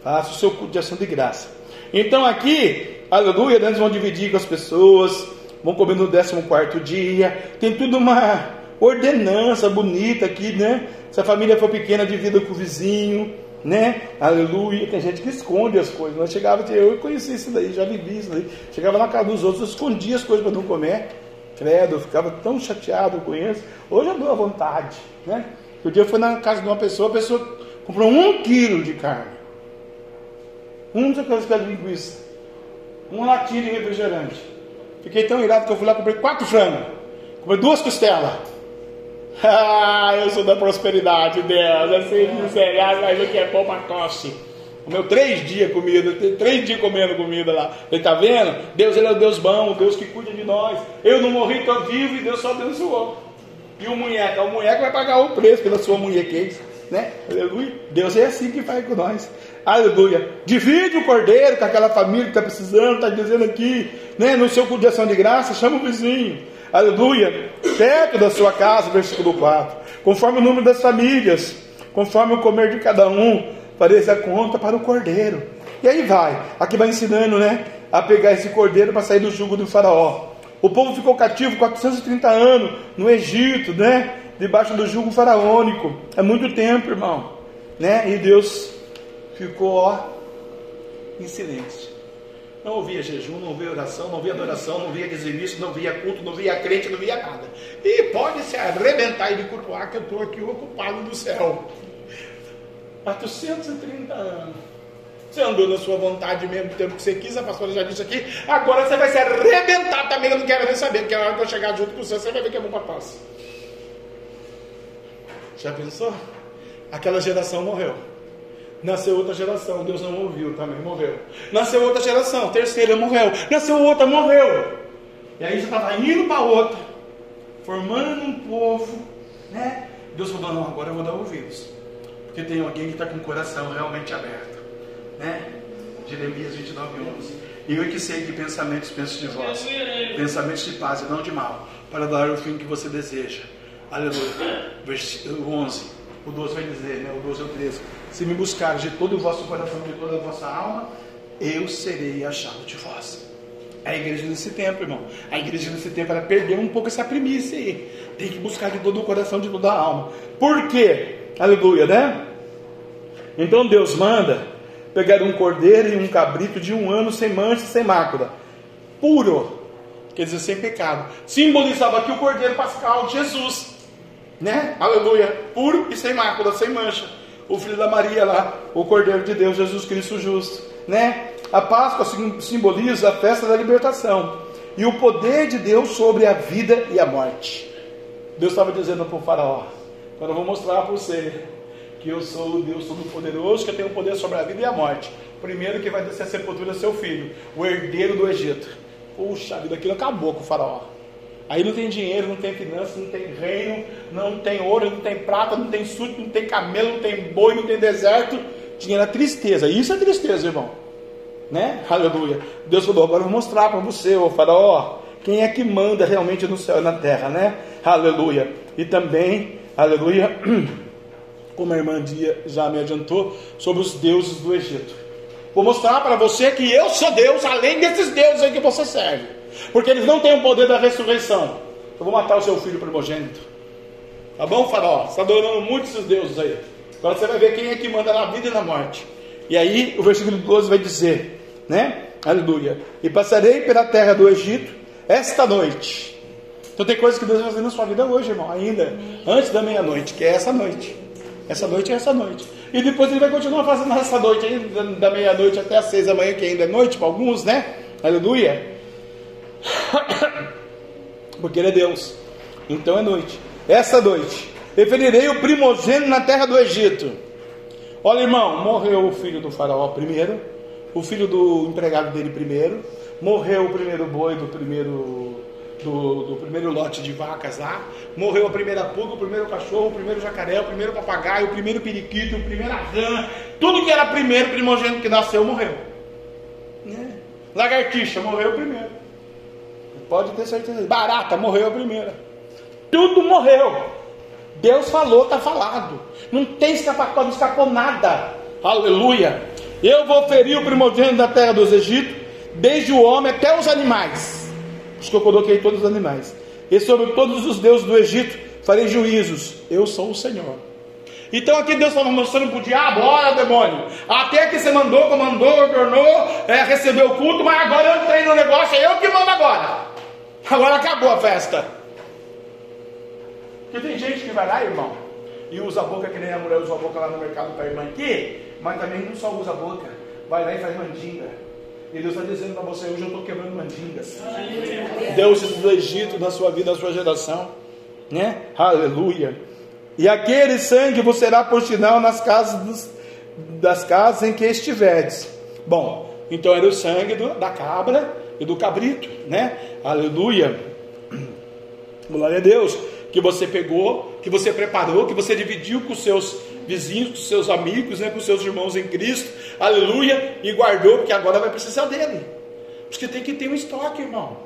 Faça o seu culto de ação de graça. Então aqui aleluia, né? eles vão dividir com as pessoas, vão comer no 14 dia, tem tudo uma ordenança bonita aqui, né? Se a família for pequena, divida com o vizinho, né? Aleluia. Tem gente que esconde as coisas. Nós chegava, eu conheci isso daí, já vivi isso daí. Chegava na casa dos outros, escondia as coisas para não comer. Credo, eu ficava tão chateado com isso. Hoje eu dou a vontade, né? O dia eu fui na casa de uma pessoa, a pessoa comprou um quilo de carne. Um daqueles que é linguiça uma latinha de refrigerante. Fiquei tão irado que eu fui lá e comprei quatro frangos. Comprei duas costelas. <laughs> Ah, eu sou da prosperidade, Deus. Assim, miserável, mas o que é bom para tosse. Comeu três dias comida, três dias comendo comida lá. Ele tá vendo? Deus ele é o Deus bom, o Deus que cuida de nós. Eu não morri, estou vivo e Deus só abençoou. E o munheca, o munheca vai pagar o preço pela sua munhequez, né? Aleluia. Deus é assim que faz com nós. Aleluia. Divide o cordeiro com aquela família que está precisando, está dizendo aqui, né, no seu de de graça, chama o vizinho. Aleluia. Perto da sua casa, versículo 4. Conforme o número das famílias, conforme o comer de cada um, pareça a conta para o cordeiro. E aí vai. Aqui vai ensinando, né, a pegar esse cordeiro para sair do jugo do faraó. O povo ficou cativo 430 anos no Egito, né? Debaixo do jugo faraônico. É muito tempo, irmão. Né? E Deus ficou ó, em silêncio. Não ouvia jejum, não ouvia oração, não ouvia adoração, não via dizimista, não via culto, não via crente, não via nada. E pode se arrebentar e de cultuar que eu estou aqui ocupado do céu. 430 anos. Você andou na sua vontade mesmo, do tempo que você quis, a pastora já disse aqui. Agora você vai se arrebentar também, eu não quero nem saber, porque a hora que eu chegar junto com você, você vai ver que é bom para tosse. Já pensou? Aquela geração morreu. Nasceu outra geração, Deus não ouviu, também morreu. Nasceu outra geração, terceira morreu. Nasceu outra, morreu. E aí já estava indo para outra, formando um povo, né? Deus falou: não, agora eu vou dar ouvidos. Porque tem alguém que está com o coração realmente aberto, né? Jeremias 29, 11. E eu que sei que pensamentos penso de vós, pensamentos de paz e não de mal, para dar o fim que você deseja. Aleluia. Versículo 11. O 12 vai dizer, né? O 12 é o 13 se me buscar de todo o vosso coração, de toda a vossa alma, eu serei achado de vós. A igreja nesse tempo, irmão. A igreja nesse tempo, ela perdeu um pouco essa primícia aí. Tem que buscar de todo o coração, de toda a alma. Por quê? Aleluia, né? Então Deus manda pegar um cordeiro e um cabrito de um ano sem mancha, sem mácula, puro, quer dizer, sem pecado. Simbolizava aqui o cordeiro pascal, Jesus, né? Aleluia, puro e sem mácula, sem mancha o filho da Maria lá, o Cordeiro de Deus, Jesus Cristo justo, né? A Páscoa simboliza a festa da libertação e o poder de Deus sobre a vida e a morte. Deus estava dizendo para o faraó: quando eu vou mostrar para você que eu sou o Deus Todo-Poderoso, que eu tenho poder sobre a vida e a morte. Primeiro que vai descer a sepultura seu filho, o herdeiro do Egito. Puxa vida, aquilo acabou com o faraó. Aí não tem dinheiro, não tem finanças, não tem reino, não tem ouro, não tem prata, não tem súdito, não tem camelo, não tem boi, não tem deserto. Tinha a tristeza. Isso é tristeza, irmão. Né? Aleluia. Deus falou: agora eu vou mostrar para você, ô faraó, quem é que manda realmente no céu e na terra, né? Aleluia. E também, aleluia, <clears throat> como a irmã Dia já me adiantou, sobre os deuses do Egito. Vou mostrar para você que eu sou Deus, além desses deuses aí que você serve. Porque eles não têm o poder da ressurreição. Eu vou matar o seu filho primogênito. Tá bom, faraó? Você está adorando muito esses deuses aí. Agora você vai ver quem é que manda na vida e na morte. E aí o versículo 12 vai dizer, né? Aleluia. E passarei pela terra do Egito esta noite. Então tem coisas que Deus vai fazer na sua vida hoje, irmão, ainda antes da meia-noite, que é essa noite. Essa noite é essa noite. E depois ele vai continuar fazendo essa noite aí, da meia-noite até as seis da manhã, que ainda é noite para alguns, né? Aleluia. Porque ele é Deus. Então é noite. Essa noite. Referirei o primogênito na terra do Egito. Olha, irmão, morreu o filho do faraó primeiro, o filho do empregado dele primeiro, morreu o primeiro boi do primeiro do, do, primeiro lote de vacas lá, morreu a primeira pulga, o primeiro cachorro, o primeiro jacaré, o primeiro papagaio, o primeiro periquito, o primeiro rã, tudo que era primeiro primogênito que nasceu morreu. É. Lagartixa morreu primeiro. Pode ter certeza. Barata morreu a primeira. Tudo morreu. Deus falou, está falado. Não tem escapatório, não escapou nada. Aleluia. Eu vou ferir o primogênito da terra dos Egípcios, desde o homem até os animais os que eu coloquei todos os animais. E sobre todos os deuses do Egito farei juízos. Eu sou o Senhor. Então aqui Deus estava mostrando para o diabo, olha demônio, até que você mandou, comandou, ordenou, é, recebeu o culto, mas agora eu entrei no negócio, é eu que mando agora. Agora acabou a festa. Porque tem gente que vai lá, irmão, e usa a boca que nem a mulher usa a boca lá no mercado para a irmã aqui, mas também não só usa a boca, vai lá e faz mandinga. E Deus está dizendo para você, hoje eu estou quebrando mandingas. Deus do Egito na sua vida, na sua geração. Né? Aleluia. E aquele sangue vos será por sinal nas casas dos, das casas em que estiverdes. Bom, então era o sangue do, da cabra e do cabrito, né? Aleluia. Glória a Deus. Que você pegou, que você preparou, que você dividiu com seus vizinhos, com seus amigos, né, com seus irmãos em Cristo, aleluia, e guardou, porque agora vai precisar dele. Porque tem que ter um estoque, irmão.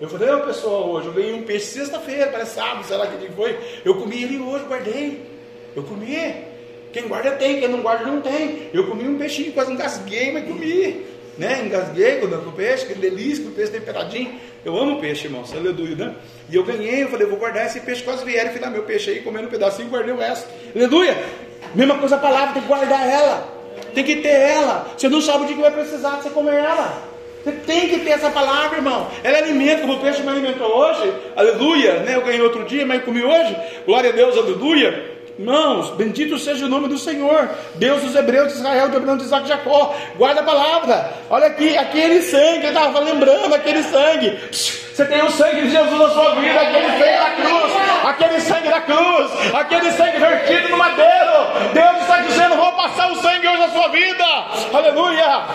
Eu falei, ô pessoal, hoje eu ganhei um peixe sexta-feira, parece sábado, sei lá que dia foi. Eu comi ele hoje, guardei. Eu comi. Quem guarda tem, quem não guarda não tem. Eu comi um peixinho, quase engasguei, mas comi. Né? Engasguei com o peixe, que delícia, com o peixe temperadinho. Eu amo peixe, irmão, aleluia, né? E eu ganhei, eu falei, vou guardar esse peixe, quase vieram filar meu peixe aí, comendo um pedacinho, guardei o resto. Aleluia! Mesma coisa a palavra, tem que guardar ela. Tem que ter ela. Você não sabe o dia que vai precisar de você comer ela. Você tem que ter essa palavra, irmão. Ela alimenta, como o peixe me alimentou hoje. Aleluia. Né? Eu ganhei outro dia, mas comi hoje. Glória a Deus, aleluia. Irmãos, bendito seja o nome do Senhor, Deus dos Hebreus, de Israel, de Abraão, de Isaac e Jacó. Guarda a palavra. Olha aqui, aquele sangue, eu estava lembrando aquele sangue. Você tem o sangue de Jesus na sua vida, aquele sangue da cruz, aquele sangue da cruz, aquele sangue vertido no madeiro. Deus está dizendo: vou passar o sangue hoje na sua vida. Aleluia.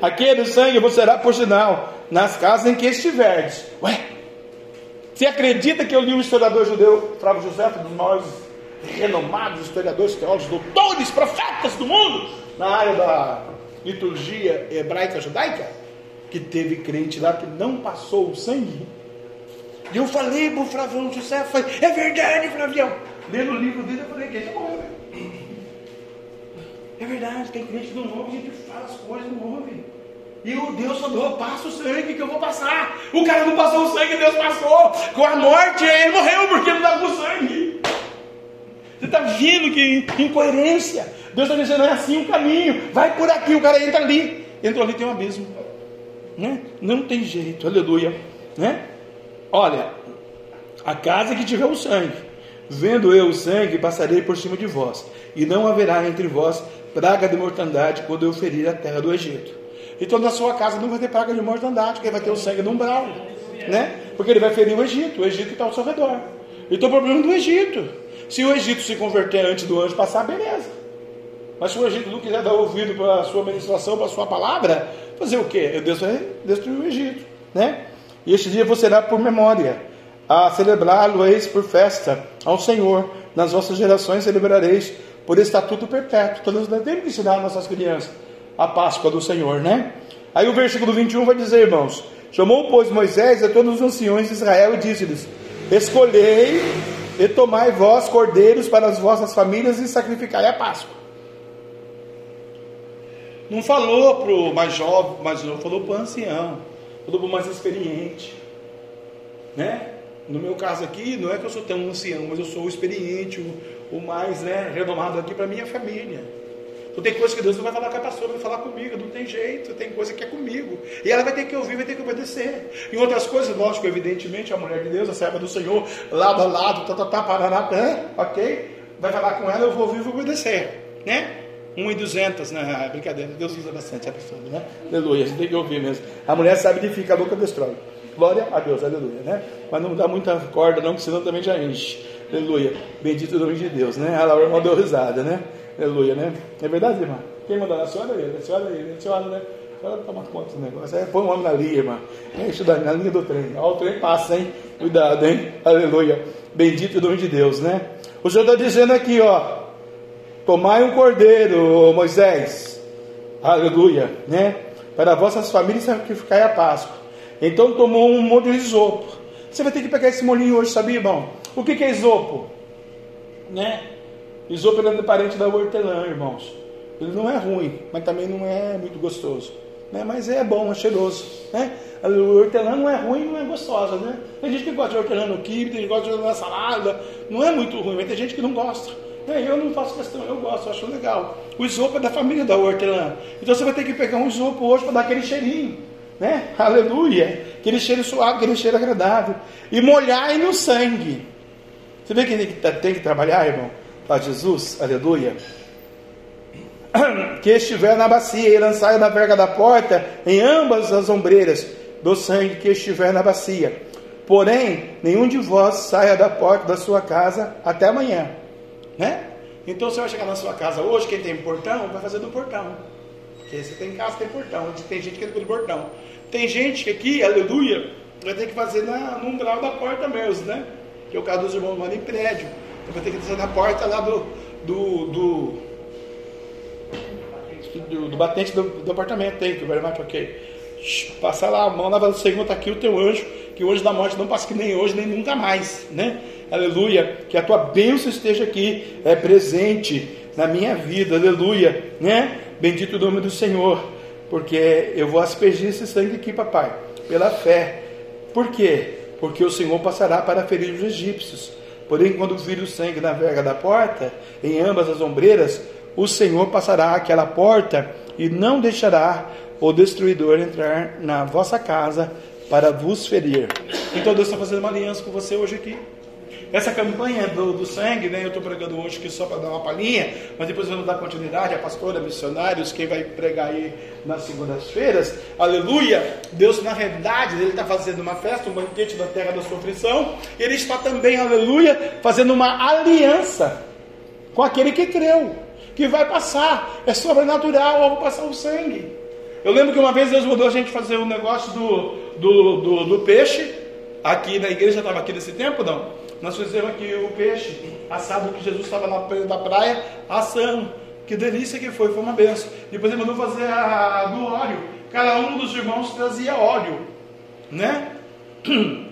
Aquele sangue você será por sinal nas casas em que estiverdes. Ué, você acredita que eu li um historiador judeu, Flávio José, um dos maiores renomados historiadores, teólogos, doutores, profetas do mundo, na área da liturgia hebraica judaica, que teve crente lá que não passou o sangue? E eu falei para o Flávio José, falei, é verdade, Flavião. Lendo o livro dele, eu falei, que já morreu. É verdade, tem crente que não ouve, a gente fala as coisas, não ouve. E o Deus falou: passa o sangue que eu vou passar. O cara não passou o sangue, Deus passou. Com a morte, ele morreu porque não dava o sangue. Você está vendo que incoerência? Deus está dizendo: é assim o caminho. Vai por aqui, o cara entra ali. Entrou ali, tem um abismo. Né? Não tem jeito, aleluia. Né? Olha, a casa que tiver o sangue, vendo eu o sangue, passarei por cima de vós, e não haverá entre vós praga de mortandade quando eu ferir a terra do Egito. Então na sua casa não vai ter praga de mortandade, porque vai ter o sangue no umbral, né? Porque ele vai ferir o Egito, o Egito está ao seu redor. Então o problema do Egito. Se o Egito se converter antes do anjo passar, beleza. Mas se o Egito não quiser dar ouvido para a sua ministração, para a sua palavra, fazer o quê? Deus vai destruir o Egito, né? E este dia você será por memória, a celebrá-lo eis por festa ao Senhor. Nas vossas gerações celebrareis por estatuto perpétuo. Então nós temos que ensinar nossas crianças a Páscoa do Senhor, né? Aí o versículo 21 vai dizer, irmãos: Chamou, pois, Moisés a todos os anciões de Israel e disse-lhes: Escolhei e tomai vós cordeiros para as vossas famílias e sacrificai a Páscoa. Não falou para o mais jovem, mas falou para o ancião, falou para o mais experiente. Né? No meu caso aqui, não é que eu sou tão ancião, mas eu sou o experiente, o, o mais né, renomado aqui para minha família. Então tem coisa que Deus não vai falar com a pastora, vai falar comigo, não tem jeito, tem coisa que é comigo. E ela vai ter que ouvir, vai ter que obedecer. Em outras coisas, lógico, evidentemente, a mulher de Deus, a serva do Senhor, lado a lado, tá, tá, tá, parará, ok? Vai falar com ela, eu vou ouvir e vou obedecer, né? 1 e 200, né? Ah, brincadeira, Deus usa bastante a pessoa, né? Aleluia, a gente tem que ouvir mesmo. A mulher sabe de ficar, a boca destrói. Glória a Deus, aleluia, né? Mas não dá muita corda, não, porque senão também já enche. Aleluia. Bendito o nome de Deus, né? A Laura irmã deu risada, né? Aleluia, né? É verdade, irmã? Quem mandou? A senhora aí, a senhora aí, a senhora, né? A senhora toma conta do negócio. É, põe um homem na linha, irmã. Enche na linha do trem. Ó, o trem passa, hein? Cuidado, hein? Aleluia. Bendito o nome de Deus, né? O Senhor está dizendo aqui, ó. Tomai um cordeiro, Moisés. Aleluia, né? Para vossas famílias sacrificar a Páscoa. Então tomou um molho de isopo. Você vai ter que pegar esse molinho hoje, sabia, irmão? O que, que é isopo? Né? Isopo é parente da hortelã, irmãos. Ele não é ruim, mas também não é muito gostoso. Né? Mas é bom, é cheiroso. Né? O hortelã não é ruim, não é gostosa. Né? Tem gente que gosta de hortelã no quibe, tem gente que gosta de hortelã na salada. Não é muito ruim, mas tem gente que não gosta. É, eu não faço questão, eu gosto, acho legal. O isopo é da família da hortelã. Então você vai ter que pegar um isopo hoje para dar aquele cheirinho. Né? <laughs> Aleluia! Aquele cheiro suave, aquele cheiro agradável. E molhar no sangue. Você vê que tem que trabalhar, irmão? Para Jesus, aleluia. Que estiver na bacia e lançai na verga da porta em ambas as ombreiras do sangue que estiver na bacia. Porém, nenhum de vós saia da porta da sua casa até amanhã né? Então você vai chegar na sua casa hoje, quem tem portão, vai fazer do portão. Porque você tem casa, tem portão. Tem gente que tem do portão. Tem gente que aqui, aleluia, vai ter que fazer na, no umbral da porta mesmo, né? Que é o caso dos irmãos moram em prédio. Então vai ter que fazer na porta lá do, do, do do, do, batente do, do apartamento tem, que o much, ok. Passar lá a mão, lava o Senhor, está aqui o teu anjo, que anjo da morte não passa que nem hoje, nem nunca mais, né? aleluia, que a tua bênção esteja aqui, é presente na minha vida, aleluia, né? Bendito o nome do Senhor, porque eu vou aspergir esse sangue aqui, papai, pela fé. Por quê? Porque o Senhor passará para ferir os egípcios. Porém, quando vir o sangue na verga da porta, em ambas as ombreiras, o Senhor passará aquela porta e não deixará o destruidor entrar na vossa casa para vos ferir. Então Deus está fazendo uma aliança com você hoje aqui. Essa campanha do, do sangue, né, eu estou pregando hoje aqui só para dar uma palhinha, mas depois vamos dar continuidade, a pastora, missionários, quem vai pregar aí nas segundas-feiras, aleluia, Deus na realidade, Ele está fazendo uma festa, um banquete na terra da sua aflição, Ele está também, aleluia, fazendo uma aliança com aquele que creu, que vai passar, é sobrenatural ao passar o sangue. Eu lembro que uma vez Deus mandou a gente fazer um negócio do, do, do, do peixe, aqui na igreja, estava aqui nesse tempo, não? Nós fizemos aqui o peixe assado que Jesus estava na beira da praia assando. Que delícia que foi, foi uma benção. Depois ele mandou fazer a, do óleo. Cada um dos irmãos trazia óleo, né? <clears throat>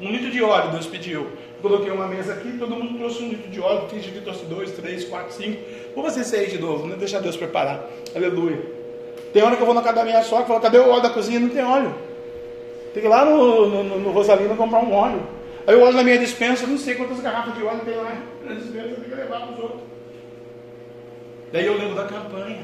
Um litro de óleo Deus pediu. Coloquei uma mesa aqui, todo mundo trouxe um litro de óleo, gente que trouxe dois, três, quatro, cinco. Vou fazer seis de novo, né? Deixar Deus preparar. Aleluia. Tem hora que eu vou na casa da minha sogra e falo, cadê o óleo da cozinha? Não tem óleo. Tem que ir lá no, no, no comprar um óleo. Aí eu olho na minha dispensa, não sei quantas garrafas de óleo tem lá na dispensa, eu tenho que levar para os outros. Daí eu lembro da campanha.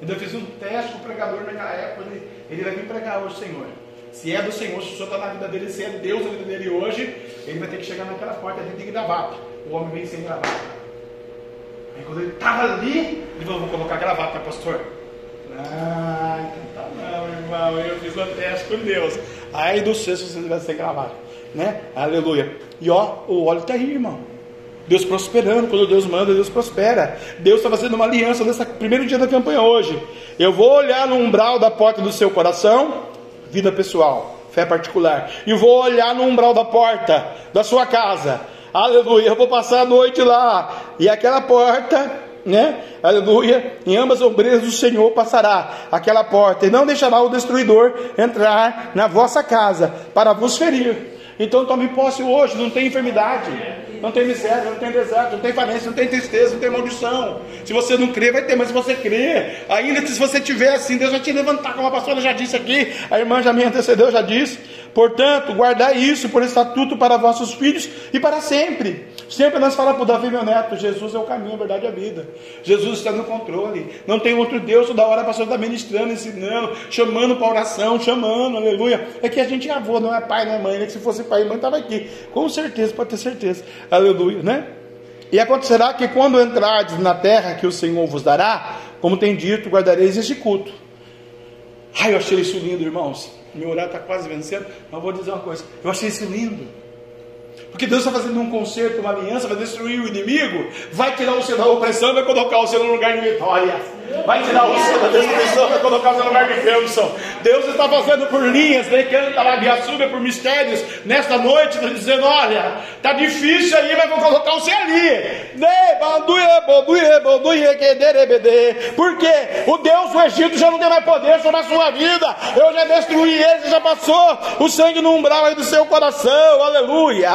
Ainda fiz um teste com o pregador naquela época. Ele, ele vai vir pregar hoje, Senhor. Se é do Senhor, se o Senhor está na vida dele, se é Deus na vida dele hoje, ele vai ter que chegar naquela porta dentro de gravata. O homem vem sem gravata. Aí quando ele estava ali, ele falou, vou colocar gravata, pastor. Ah, então tá não, irmão. Eu fiz um teste com Deus. Aí do céu, se você vai ser gravata né? Aleluia. E ó, o óleo está aí, irmão. Deus prosperando, quando Deus manda, Deus prospera. Deus está fazendo uma aliança nesse primeiro dia da campanha hoje. Eu vou olhar no umbral da porta do seu coração, vida pessoal, fé particular, e vou olhar no umbral da porta da sua casa. Aleluia, eu vou passar a noite lá, e aquela porta né? Aleluia. Em ambas ombreiras do Senhor passará aquela porta, e não deixará o destruidor entrar na vossa casa para vos ferir. Então tome posse hoje, não tem enfermidade, não tem miséria, não tem deserto, não tem falência, não tem tristeza, não tem maldição. Se você não crê, vai ter, mas se você crê, ainda se você tiver assim, Deus vai te levantar, como a pastora já disse aqui, a irmã já me antecedeu, já disse. Portanto, guardai isso por estatuto para vossos filhos e para sempre. Sempre nós falamos para o Davi, meu neto, Jesus é o caminho, a verdade e a vida. Jesus está no controle. Não tem outro Deus, toda hora a pastora está ministrando, ensinando, chamando para oração, chamando, aleluia. É que a gente é avô, não é pai, não é mãe, né? Que se fosse pai e mãe, estava aqui. Com certeza, pode ter certeza. Aleluia, né? E acontecerá que quando entrardes na terra que o Senhor vos dará, como tem dito, guardareis este culto. Ai, eu achei isso lindo, irmãos. Meu horário está quase vencendo, mas vou dizer uma coisa. Eu achei isso lindo. Porque Deus está fazendo um concerto, uma aliança, vai destruir o inimigo, vai tirar o seu da opressão, vai colocar o seu no lugar de vitória. Vai tirar o seu da destruição, vai colocar no lugar de bênção. Deus está fazendo por linhas, né? canta lá de açúcar por mistérios. Nesta noite, está dizendo: olha, está difícil aí, mas vou colocar seu ali. Porque o Deus do Egito já não tem mais poder sobre a sua vida. Eu já destruí ele, já passou o sangue no umbral aí do seu coração. Aleluia.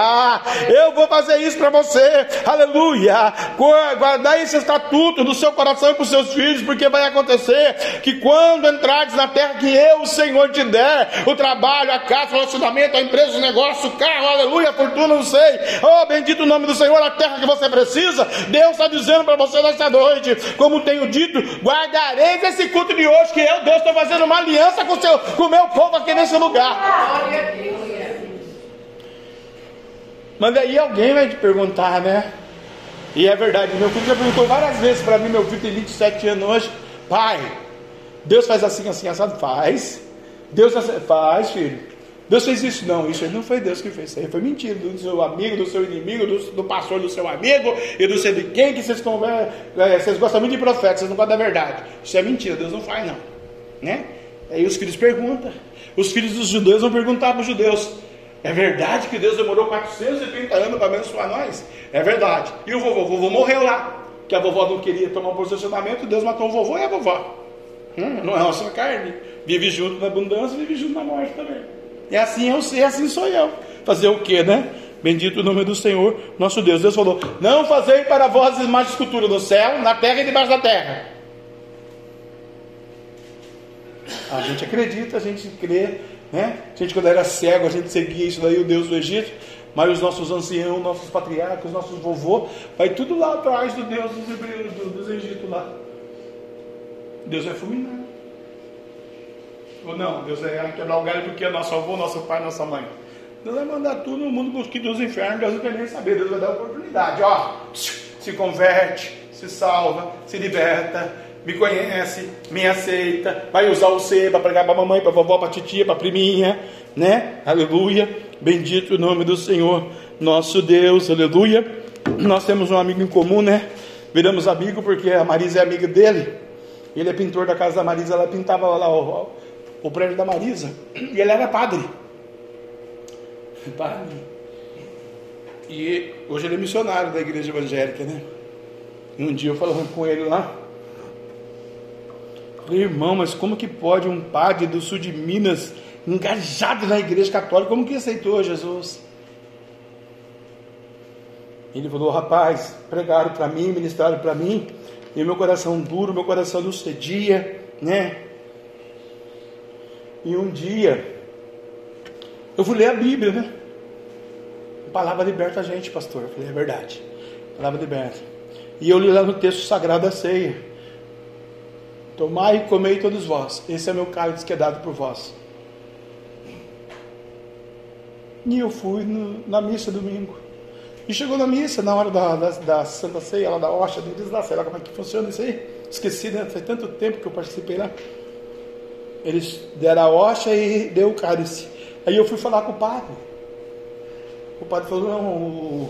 Eu vou fazer isso para você. Aleluia. Guardar esse estatuto do seu coração e para os seus filhos porque vai acontecer que quando entrares na terra que eu, o Senhor, te der, o trabalho, a casa, o relacionamento, a empresa, o negócio, o carro, aleluia, a fortuna, não sei, oh bendito o nome do Senhor, a terra que você precisa, Deus está dizendo para você nessa noite, como tenho dito, guardareis esse culto de hoje, que eu, Deus, estou fazendo uma aliança com seu, o meu povo aqui nesse lugar. Mas aí alguém vai te perguntar, né? E é verdade, meu filho já perguntou várias vezes para mim, meu filho tem 27 anos hoje, pai, Deus faz assim, assim, assado? Faz. Deus faz, filho. Deus fez isso? Não, isso aí não foi Deus que fez, isso aí foi mentira do seu amigo, do seu inimigo, do, do pastor do seu amigo e do sei de quem que vocês, é, vocês gostam muito de profeta, vocês não gostam da verdade. Isso é mentira, Deus não faz não. Né? Aí os filhos perguntam, os filhos dos judeus vão perguntar para os judeus, é verdade que Deus demorou 430 anos para abençoar nós? É verdade. E o vovô? O vovô morreu lá. Que a vovó não queria tomar um posicionamento, Deus matou o vovô e a vovó. Hum, não é a sua carne. Vive junto na abundância, vive junto na morte também. E assim eu sei, assim sou eu. Fazer o que, né? Bendito o nome do Senhor, nosso Deus. Deus falou: Não fazei para vós mais escultura no céu, na terra e debaixo da terra. A gente acredita, a gente crê, né? A gente, quando era cego, a gente seguia isso daí, o Deus do Egito. Mas os nossos anciãos, nossos patriarcas, nossos vovô, vai tudo lá atrás do Deus dos hebreus, do, dos Egito lá. Deus vai fulminar. Ou não, Deus vai quebrar o galho porque é nosso avô, nosso pai, nossa mãe. Deus vai mandar tudo no mundo dos dos infernos, Deus não quer nem saber, Deus vai dar oportunidade. Ó, se converte, se salva, se liberta, me conhece, me aceita, vai usar o C para pregar para mamãe, para vovó, para titia, para priminha, né? Aleluia. Bendito o nome do Senhor, nosso Deus, aleluia. Nós temos um amigo em comum, né? Viramos amigo porque a Marisa é amiga dele. Ele é pintor da casa da Marisa, ela pintava lá o, o prédio da Marisa. E ele era padre. Padre. E hoje ele é missionário da igreja evangélica, né? E um dia eu falando com ele lá, irmão, mas como que pode um padre do sul de Minas, engajado na igreja católica, como que aceitou Jesus? Ele falou, rapaz, pregaram para mim, ministraram para mim, e meu coração duro, meu coração não cedia, né? E um dia, eu fui ler a Bíblia, né? A palavra liberta a gente, pastor. Eu falei, é verdade. A palavra liberta. E eu li lá no texto sagrado da ceia. Tomai e comei todos vós, esse é meu cálice que é dado por vós. E eu fui no, na missa domingo. E chegou na missa, na hora da, da, da Santa Ceia, lá da hoxa deles lá, sei lá como é que funciona isso aí. Esqueci, né? Faz tanto tempo que eu participei lá. Eles deram a hoxa e deu o cálice. Aí eu fui falar com o padre. O padre falou, não, o,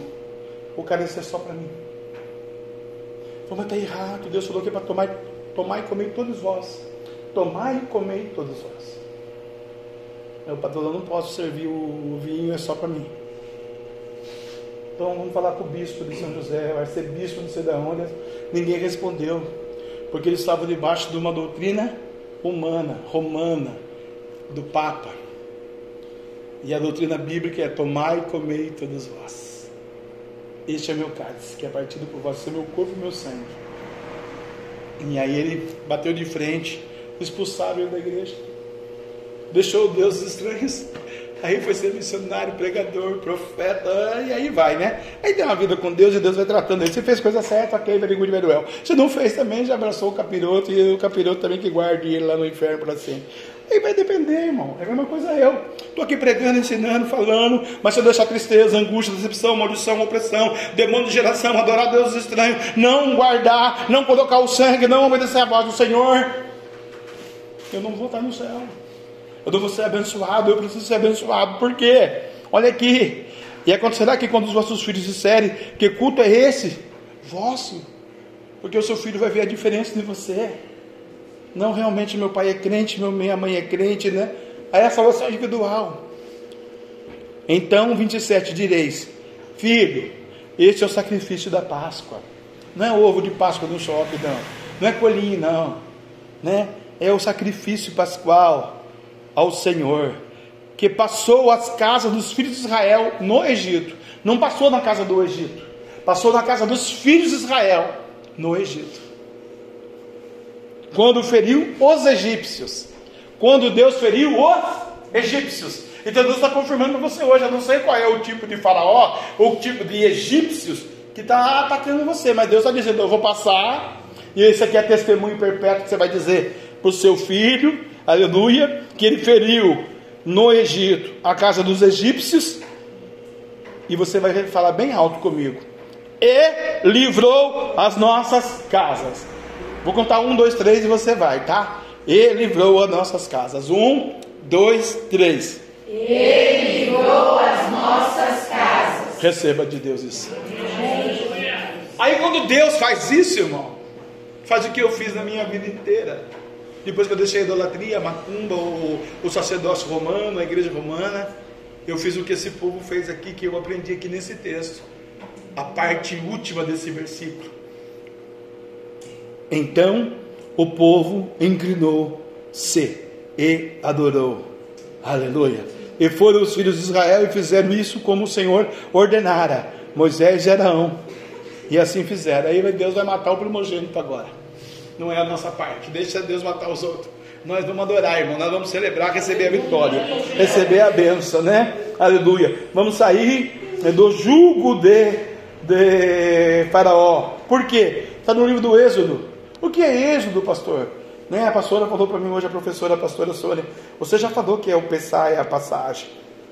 o cálice é só para mim. Falou, mas está errado. Deus falou que é para tomar, tomar e comer todos vós. Tomar e comer todos vós. Eu, pastor, eu não posso servir o vinho, é só para mim. Então vamos falar com o bispo de São José, vai ser bispo não sei de onde. Ninguém respondeu, porque eles estavam debaixo de uma doutrina humana, romana, do Papa. E a doutrina bíblica é tomar e comer todos vós. Este é meu cálice, que é partido por vós, é meu corpo e meu sangue. E aí ele bateu de frente, expulsaram ele da igreja. Deixou Deus estranhos Aí foi ser missionário, pregador, profeta, e aí vai, né? Aí tem uma vida com Deus e Deus vai tratando ele. Você fez coisa certa, ok, very good, very. Se não fez também, já abraçou o capiroto e o capiroto também que guarde ele lá no inferno para sempre. Aí vai depender, irmão. É a mesma coisa eu. Estou aqui pregando, ensinando, falando, mas se eu deixar tristeza, angústia, decepção, maldição, opressão, demônio de geração, adorar Deus estranho, não guardar, não colocar o sangue, não obedecer a voz do Senhor, eu não vou estar no céu. Eu não vou ser abençoado, eu preciso ser abençoado. Por quê? Olha aqui. E acontecerá que quando os vossos filhos disserem que culto é esse? Vosso. Porque o seu filho vai ver a diferença de você. Não, realmente meu pai é crente, minha mãe é crente, né? Aí a salvação é individual. Então, 27, direis: Filho, este é o sacrifício da Páscoa. Não é ovo de Páscoa no shopping, não. Não é colinho, não. Né? É o sacrifício pascual ao Senhor, que passou as casas dos filhos de Israel no Egito. Não passou na casa do Egito, passou na casa dos filhos de Israel no Egito. Quando feriu os egípcios, quando Deus feriu os egípcios. Então Deus está confirmando para você hoje. Eu não sei qual é o tipo de faraó, ou o tipo de egípcios que está atacando você, mas Deus está dizendo: Eu vou passar, e esse aqui é testemunho perpétuo que você vai dizer para o seu filho, aleluia, que ele feriu no Egito a casa dos egípcios, e você vai falar bem alto comigo, e livrou as nossas casas. Vou contar um, dois, três e você vai, tá? E livrou as nossas casas. Um, dois, três. E livrou as nossas casas. Receba de Deus isso. Aí quando Deus faz isso, irmão, faz o que eu fiz na minha vida inteira. Depois que eu deixei a idolatria, a macumba, o, o sacerdócio romano, a igreja romana, eu fiz o que esse povo fez aqui, que eu aprendi aqui nesse texto. A parte última desse versículo. Então o povo inclinou-se e adorou. Aleluia. E foram os filhos de Israel e fizeram isso como o Senhor ordenara. Moisés e Arão. E assim fizeram. Aí Deus vai matar o primogênito agora não é a nossa parte. Deixa Deus matar os outros. Nós vamos adorar, irmão. Nós vamos celebrar, receber a vitória, receber a benção, né? Aleluia. Vamos sair né, do jugo de, de Faraó. Por quê? Está no livro do Êxodo. O que é Êxodo, pastor? Né? A pastora falou para mim hoje, a professora, a pastora Sônia. Você já falou que é o Pessá, é a passagem.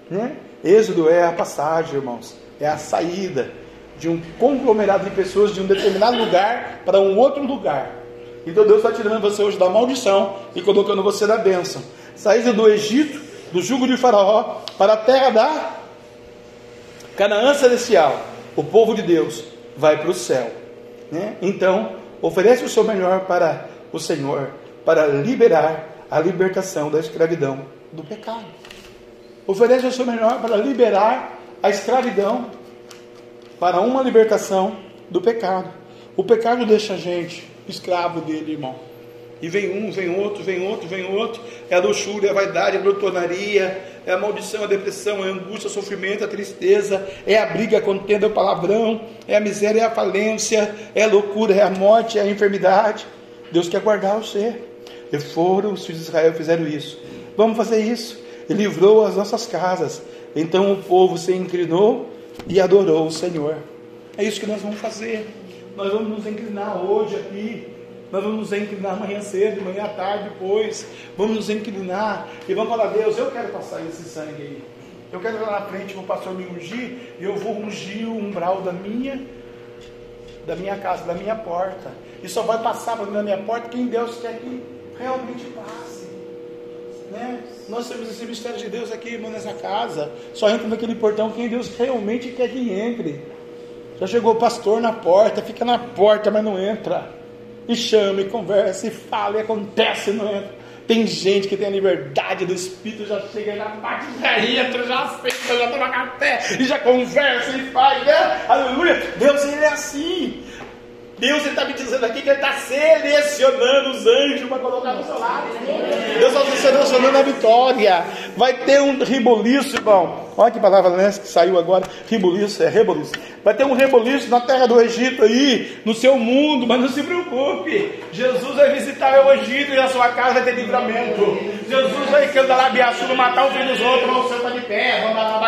Né? Êxodo é a passagem, irmãos. É a saída de um conglomerado de pessoas de um determinado lugar para um outro lugar. Então Deus está tirando você hoje da maldição e colocando você na bênção. Saída do Egito, do jugo de Faraó, para a terra da Canaã celestial. O povo de Deus vai para o céu. Né? Então, oferece o seu melhor para o Senhor, para liberar a libertação da escravidão do pecado. Oferece o seu melhor para liberar a escravidão, para uma libertação do pecado. O pecado deixa a gente escravo dele, irmão. E vem um, vem outro, vem outro, vem outro. É a luxúria, é a vaidade, é a glutonaria, é a maldição, a depressão, é a angústia, o sofrimento, a tristeza, é a briga, a contenda, é o palavrão, é a miséria, é a falência, é a loucura, é a morte, é a enfermidade. Deus quer guardar você. E foram os filhos de Israel fizeram isso. Vamos fazer isso. Livrou as nossas casas. Então o povo se inclinou e adorou o Senhor. É isso que nós vamos fazer. Nós vamos nos inclinar hoje aqui. Nós vamos nos inclinar amanhã cedo, amanhã à tarde, depois. Vamos nos inclinar e vamos falar: Deus, eu quero passar esse sangue aí. Eu quero lá na frente, o pastor me ungir, e eu vou ungir o umbral da minha, da minha casa, da minha porta. E só vai passar na minha porta quem Deus quer que realmente passe. Né? Nós temos esse mistério de Deus aqui, irmão, nessa casa. Só entra naquele portão quem Deus realmente quer que entre. Já chegou o pastor na porta, fica na porta, mas não entra. E chama, e conversa, e fala, e acontece, não entra. Tem gente que tem a liberdade do Espírito, já chega, já bate, já entra, já aceita, já toma café, e já conversa, e faz, né? Aleluia. Deus, ele é assim. Deus está me dizendo aqui que Ele está selecionando os anjos para colocar no seu lado. Deus está selecionando a vitória. Vai ter um reboliço, irmão. Olha que palavra né, que saiu agora. Reboliço, é reboliço. Vai ter um reboliço na terra do Egito aí, no seu mundo, mas não se preocupe. Jesus vai visitar o Egito e a sua casa vai ter livramento. Jesus vai não matar o filho dos outros, você está de pé,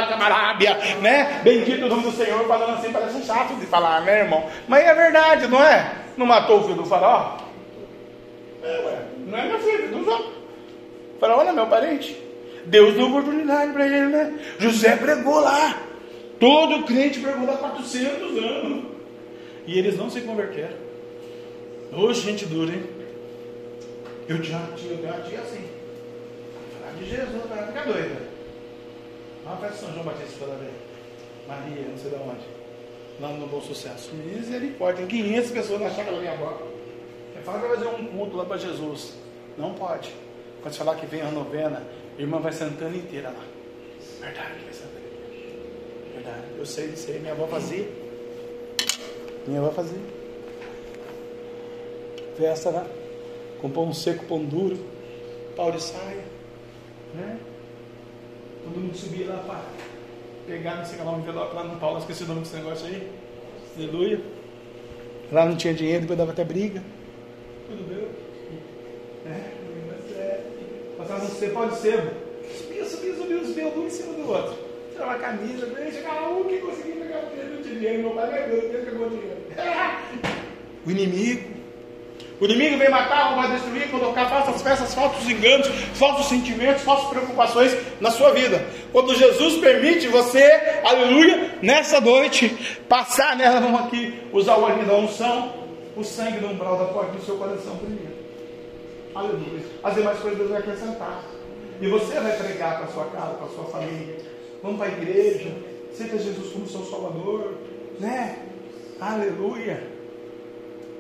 camarábia, né? Bendito o nome do Senhor, falando assim, parece chato de falar, né, irmão? Mas é verdade, não é? Não matou o filho do faraó? É, ué, não é meu filho, dos outros. Faraó não é meu parente. Deus deu oportunidade para ele, né? José pregou lá. Todo crente pregou há 400 anos. E eles não se converteram. Hoje, gente dura, hein? Eu já tinha, já tinha assim. Falar de Jesus, vai ficar doida. Uma festa São João Batista toda vez. Maria, não sei de onde. Lá no Bom Sucesso. Misericórdia. Tem 500 pessoas na chácara da minha boca. Fala que vai fazer um culto lá para Jesus. Não pode. Quando você falar que vem a novena, irmã vai sentando inteira lá. Verdade, vai sentando inteira. Verdade. Eu sei disso aí. Minha avó fazia. Minha avó fazia. Festa lá. Com pão seco, pão duro. Pau de saia. Né? Todo mundo subia lá para pegar, não sei lá, um envelope lá no Paulo. Esqueci o nome desse negócio aí. Aleluia. Lá não tinha dinheiro, depois dava até briga. Tudo bem. É. Passava no sebo, pode sebo. Subia, subia, subia, subia, um em cima do outro. Tirava a camisa, chegava um que conseguia pegar o dinheiro, dinheiro. Meu pai pegou, ele pegou o dinheiro. <laughs> O inimigo. O inimigo vem matar, vai destruir, colocar falsas peças, falsos enganos, falsos sentimentos, falsas preocupações na sua vida. Quando Jesus permite você, aleluia, nessa noite, passar nela, vamos aqui usar o óleo da unção, o sangue no umbral da porta do seu coração primeiro. Aleluia. As demais coisas Deus vai acrescentar. E você vai pregar para sua casa, para sua família. Vamos para a igreja. Aceita Jesus como seu Salvador. Né? Aleluia.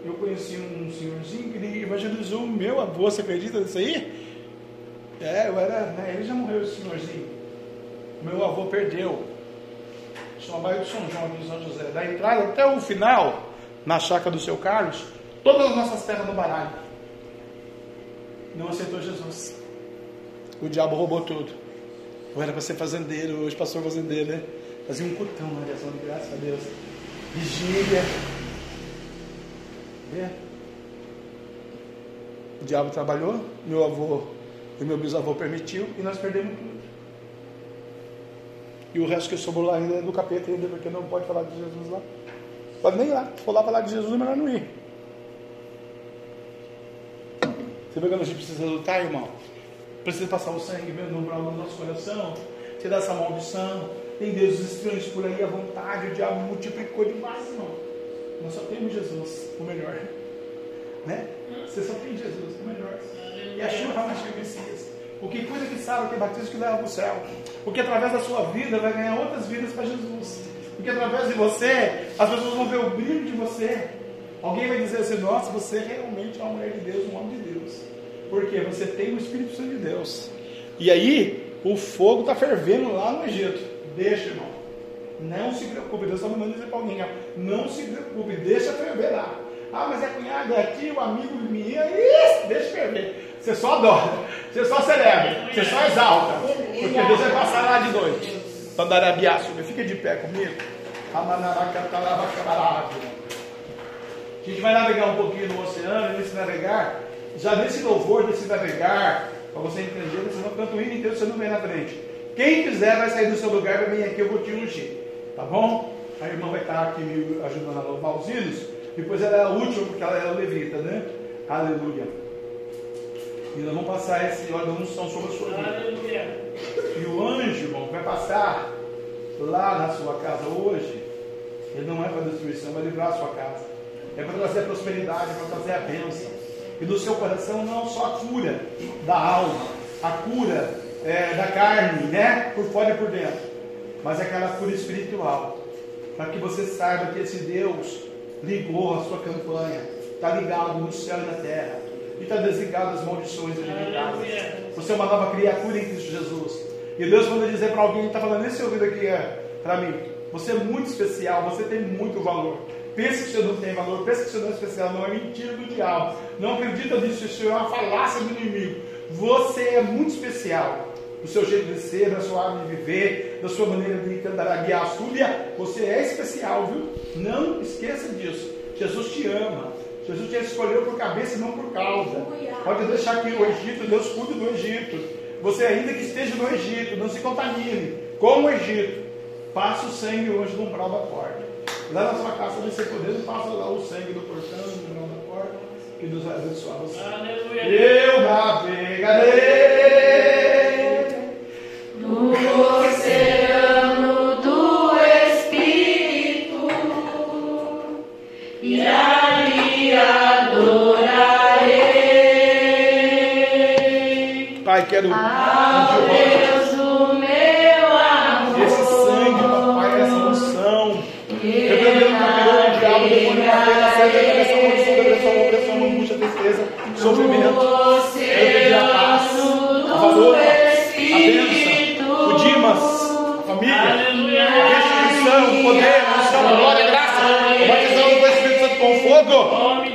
Eu conheci um senhorzinho que evangelizou o meu avô. Você acredita nisso aí? É, eu era. Né, ele já morreu, esse senhorzinho. Meu avô perdeu. Chama bairro de São João, de São José. Da entrada até o final, na chácara do seu Carlos, todas as nossas terras do baralho não aceitou Jesus. O diabo roubou tudo. Eu era para ser fazendeiro, hoje pastor fazendeiro, né? Fazia um cutão na direção de graças a Deus. Vigília. É. O diabo trabalhou, meu avô e meu bisavô permitiu e nós perdemos tudo. E o resto que sobrou lá ainda é do capeta ainda, porque não pode falar de Jesus lá. Pode nem ir lá. Se for lá falar de Jesus, é melhor não ir. Você vê que a gente precisa lutar, irmão? Precisa passar o sangue no umbral do nosso coração, tirar essa maldição. Tem deuses estranhos por aí à vontade, o diabo multiplicou demais, irmão. Nós só temos Jesus, o melhor. Né? Você só tem Jesus, o melhor. E a chuva mais que Messias. Porque coisa que sabe que é batismo que leva para o céu. Porque através da sua vida vai ganhar outras vidas para Jesus. Porque através de você, as pessoas vão ver o brilho de você. Alguém vai dizer assim: Nossa, você realmente é uma mulher de Deus, um homem de Deus. Porque você tem o Espírito Santo de Deus. E aí, o fogo está fervendo lá no Egito. Deixa, irmão. Não se preocupe. Deus está mandando dizer para alguém: Não se preocupe, deixa ferver lá. Ah, mas é cunhado, é tio, amigo minha. Isso, deixa ferver. Você só adora, você só celebra, você só exalta. Porque Deus vai passar lá de noite. Fica de pé comigo. Amanaracatalavacabarabia. A gente vai navegar um pouquinho no oceano, nesse navegar, já nesse louvor desse navegar, para você entender, senão canto o hino inteiro você não vem na frente. Quem quiser vai sair do seu lugar, vai vir aqui, eu vou te ungir. Tá bom? A irmã vai estar aqui me ajudando a louvar os hinos. Depois ela é a última, porque ela é a levita, né? Aleluia. E nós vamos passar esse óleo da unção sobre a sua vida. Aleluia. E o anjo, irmão, vai passar lá na sua casa hoje. Ele não é para destruição, vai livrar a sua casa é para trazer a prosperidade, é para trazer a bênção. E do seu coração não só a cura da alma, a cura é, da carne, né? Por fora e por dentro, mas aquela cura espiritual. para que você saiba que esse Deus ligou a sua campanha, está ligado no céu e na terra, e está desligado as maldições ilimitadas. Você é uma nova criatura em Cristo Jesus. E Deus manda dizer para alguém que está falando nesse ouvido aqui, é, para mim, você é muito especial, você tem muito valor. Pensa que você não tem valor, pensa que você não é especial, não é mentira do diabo. Não acredita nisso, isso é uma falácia do inimigo. Você é muito especial. Do seu jeito de ser, da sua arma de viver, da sua maneira de cantar a guiar a súbia, você é especial, viu? Não esqueça disso. Jesus te ama. Jesus te escolheu por cabeça e não por causa. Pode deixar aqui o Egito, Deus cuida do Egito. Você ainda que esteja no Egito, não se contamine com o Egito. Passe o sangue hoje no umbral da porta. Lá na sua casa, você podendo, passa lá o sangue do portão, umbral da porta. Que Deus vai abençoar você. Aleluia. Eu navegarei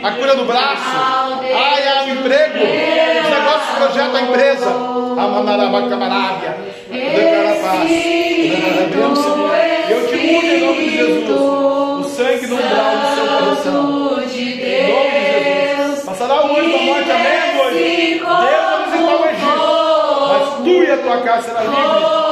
a cura do braço, ai, há um emprego, os negócios, projeto, a empresa, a manarabacabarábia, declara a paz, declara a bênção. Eu te mudo em nome de Jesus, o sangue no umbral do seu coração. Em nome de Jesus. Passará o anjo da morte, amém, hoje. Deus vai visitar o Egito, mas tu e a tua casa será livre,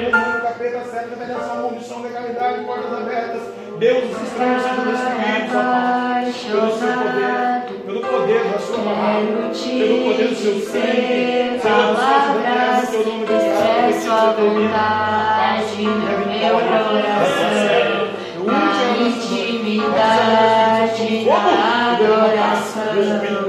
demônio, capeta, seta, revelação, maldição, legalidade, portas abertas. Deus, os estranhos sejam destruídos, ó Pai. Pelo seu poder, pelo poder da sua palavra, pelo poder do seu sangue. Senhor, os seus decretos, teu nome declarado, Expresso a vontade no meu coração, na intimidade da adoração.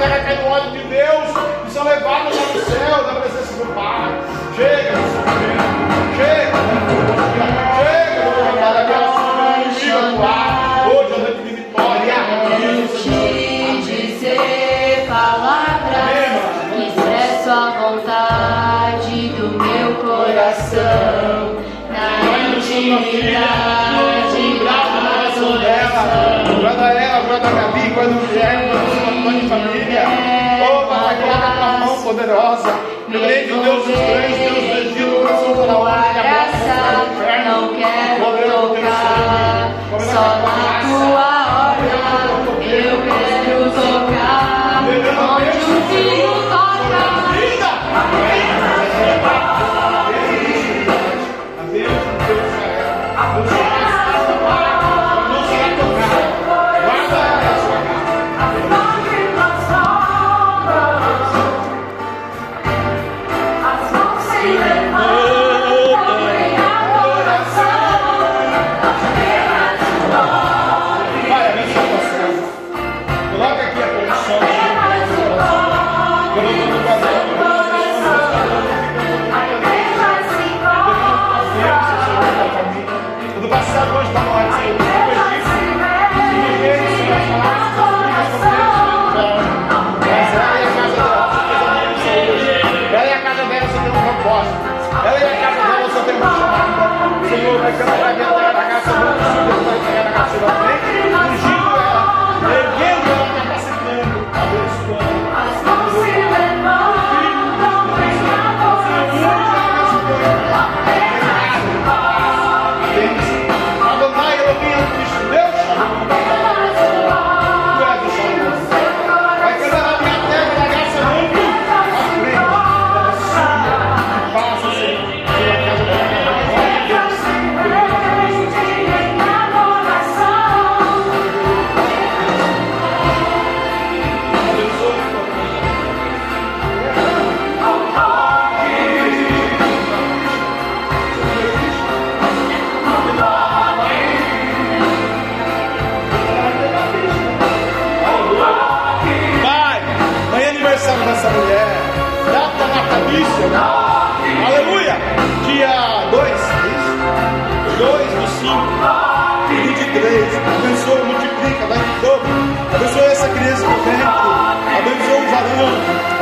Terra, caem no ódio de Deus. E são levadas para o céu, na presença do Pai. Chega, chega. Chega, vou cantar a minha sua inimiga ar. Hoje noite de vitória. Quero te dizer palavras que expresso a vontade do meu coração na intimidade da oração. Guarda ela, guarda a Gabi, guarda o família. Oh, papai, coloca a tua mão poderosa. Prende o Deus dos cães, Deus o coração da hora, e a morte Não quero tocar só na tua Senhor, vai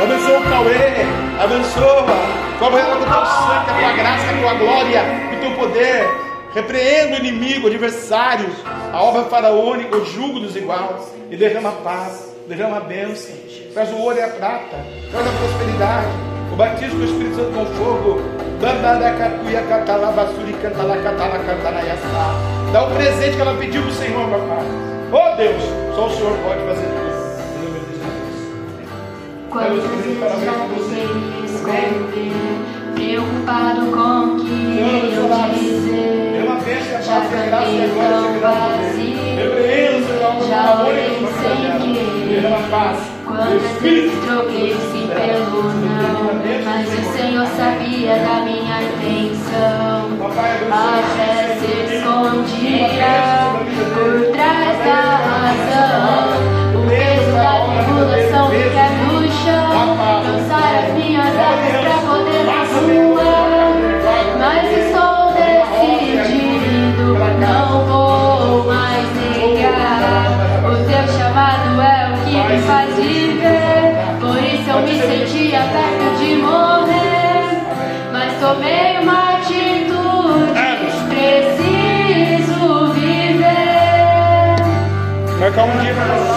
Abençoa o Cauê. Abençoa. Cobre ela com teu sangue, a tua graça, a tua glória, o teu poder. Repreenda o inimigo, o adversário, a obra faraônica, o jugo dos iguais, e derrama paz, derrama a bênção, traz o ouro e a prata, traz a prosperidade, o batismo do Espírito Santo com fogo, dá o presente que ela pediu para o Senhor, papai. Oh Deus, só o Senhor pode fazer tudo. Quantas vezes já tentei me esconder, preocupado com o que eu dizer. Já cantei tão vazio, já orei sem querer. Quantas vezes troquei sim pelo não, mas o Senhor sabia da minha intenção. A fé se escondia por trás da razão. Viver. Marcar um dia para nós.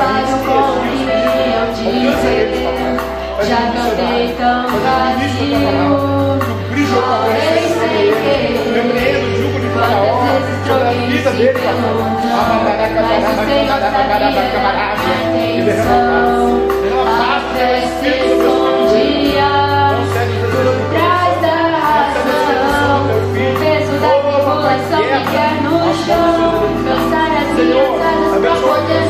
Dele. Preocupado com o que eu dizer. Já cantei tão vazio. Chorei sem querer. De Quantas vezes troquei papai. não. Mas o Senhor sabia minha intenção. A fé se escondia por trás da razão. O peso da tribulação me quer no chão. Cansar as minhas asas pra poder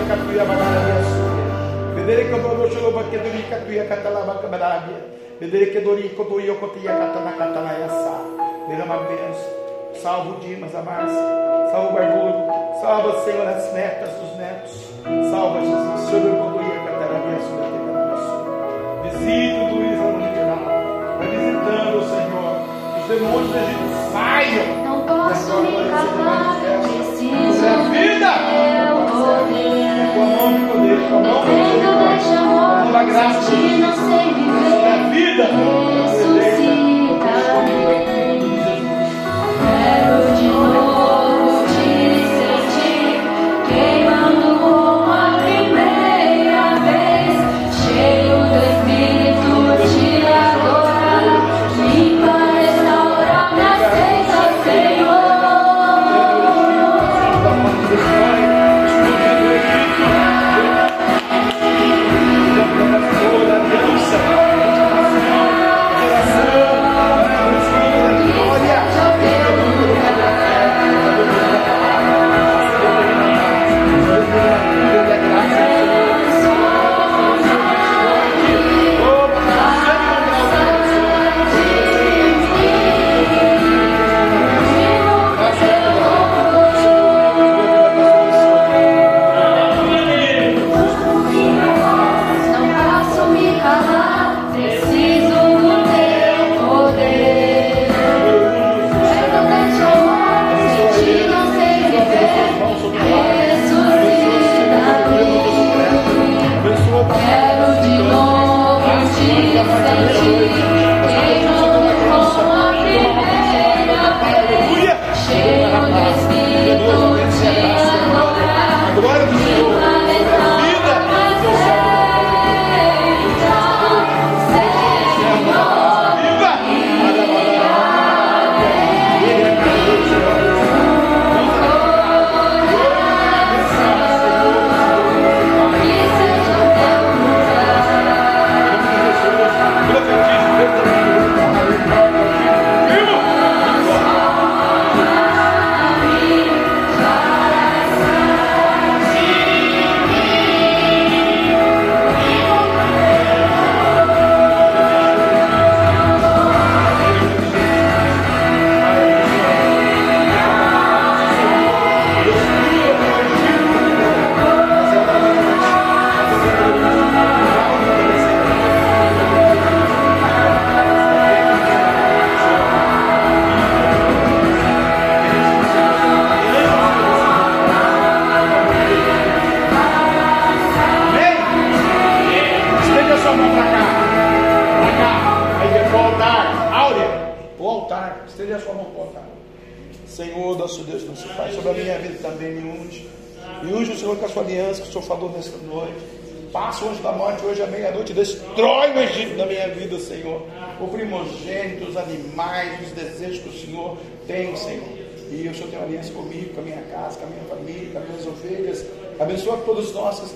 Baburia, catuia, mandará, sua. Vedere lo perché devi capire che te la banca barabia. Vedere che dori che dori che ti catana catana essa. Derrama a bênção. Salva o Dimas, a Márcia. Salva o Barbudo. Salva, Senhor, as netas, os netos. Salva, Jesus. Senhor, eu vou ir a catana a bênção da terra Visita o Luiz geral. Vai visitando, Senhor. Os demônios do Egito saiam. Não posso me calar, preciso Sobre a vida. ver a graça de de não sei Sobre a viver. vida.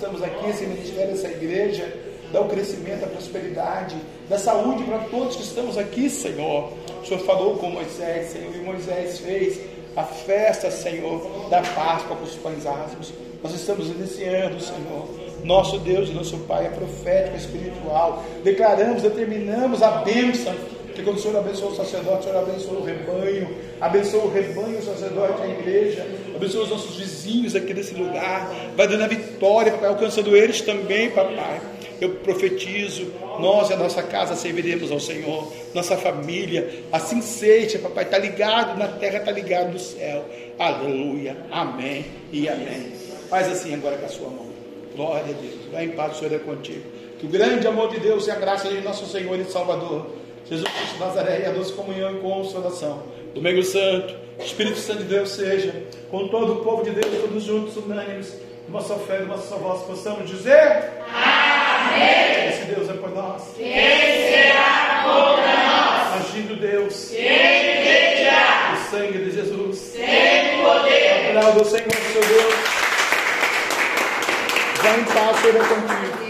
Estamos aqui, esse ministério, essa igreja. Dá o crescimento, a prosperidade, da saúde para todos que estamos aqui, Senhor. O Senhor falou com Moisés, Senhor, e Moisés fez a festa, Senhor, da Páscoa com os pães ázimos. Nós estamos iniciando, Senhor. Nosso Deus e nosso Pai é profético, espiritual. Declaramos, determinamos a bênção. Que quando o Senhor abençoa o sacerdote, o Senhor abençoa o rebanho, abençoa o rebanho, o sacerdote, a igreja, abençoa os nossos vizinhos aqui nesse lugar, vai dando a vitória, papai, alcançando eles também, papai. Eu profetizo, nós e a nossa casa serviremos ao Senhor, nossa família, assim seja, papai, está ligado na terra, está ligado no céu. Aleluia, amém e amém. Faz assim agora com a sua mão. Glória a Deus. Vai em paz, o Senhor é contigo. Que o grande amor de Deus e a graça de nosso Senhor e Salvador, Jesus Cristo de Nazaré, e a doce comunhão e consolação. Domingo Santo, Espírito Santo de Deus seja com todo o povo de Deus, todos juntos, unânimes, nossa fé, nossa voz, possamos dizer. Amém. Esse Deus é por nós. Quem será contra nós? Agindo Deus. Quem impedirá? O sangue de Jesus. Sem poder. Aplauda o Senhor, seu Deus. Vá em paz, Senhor é contigo.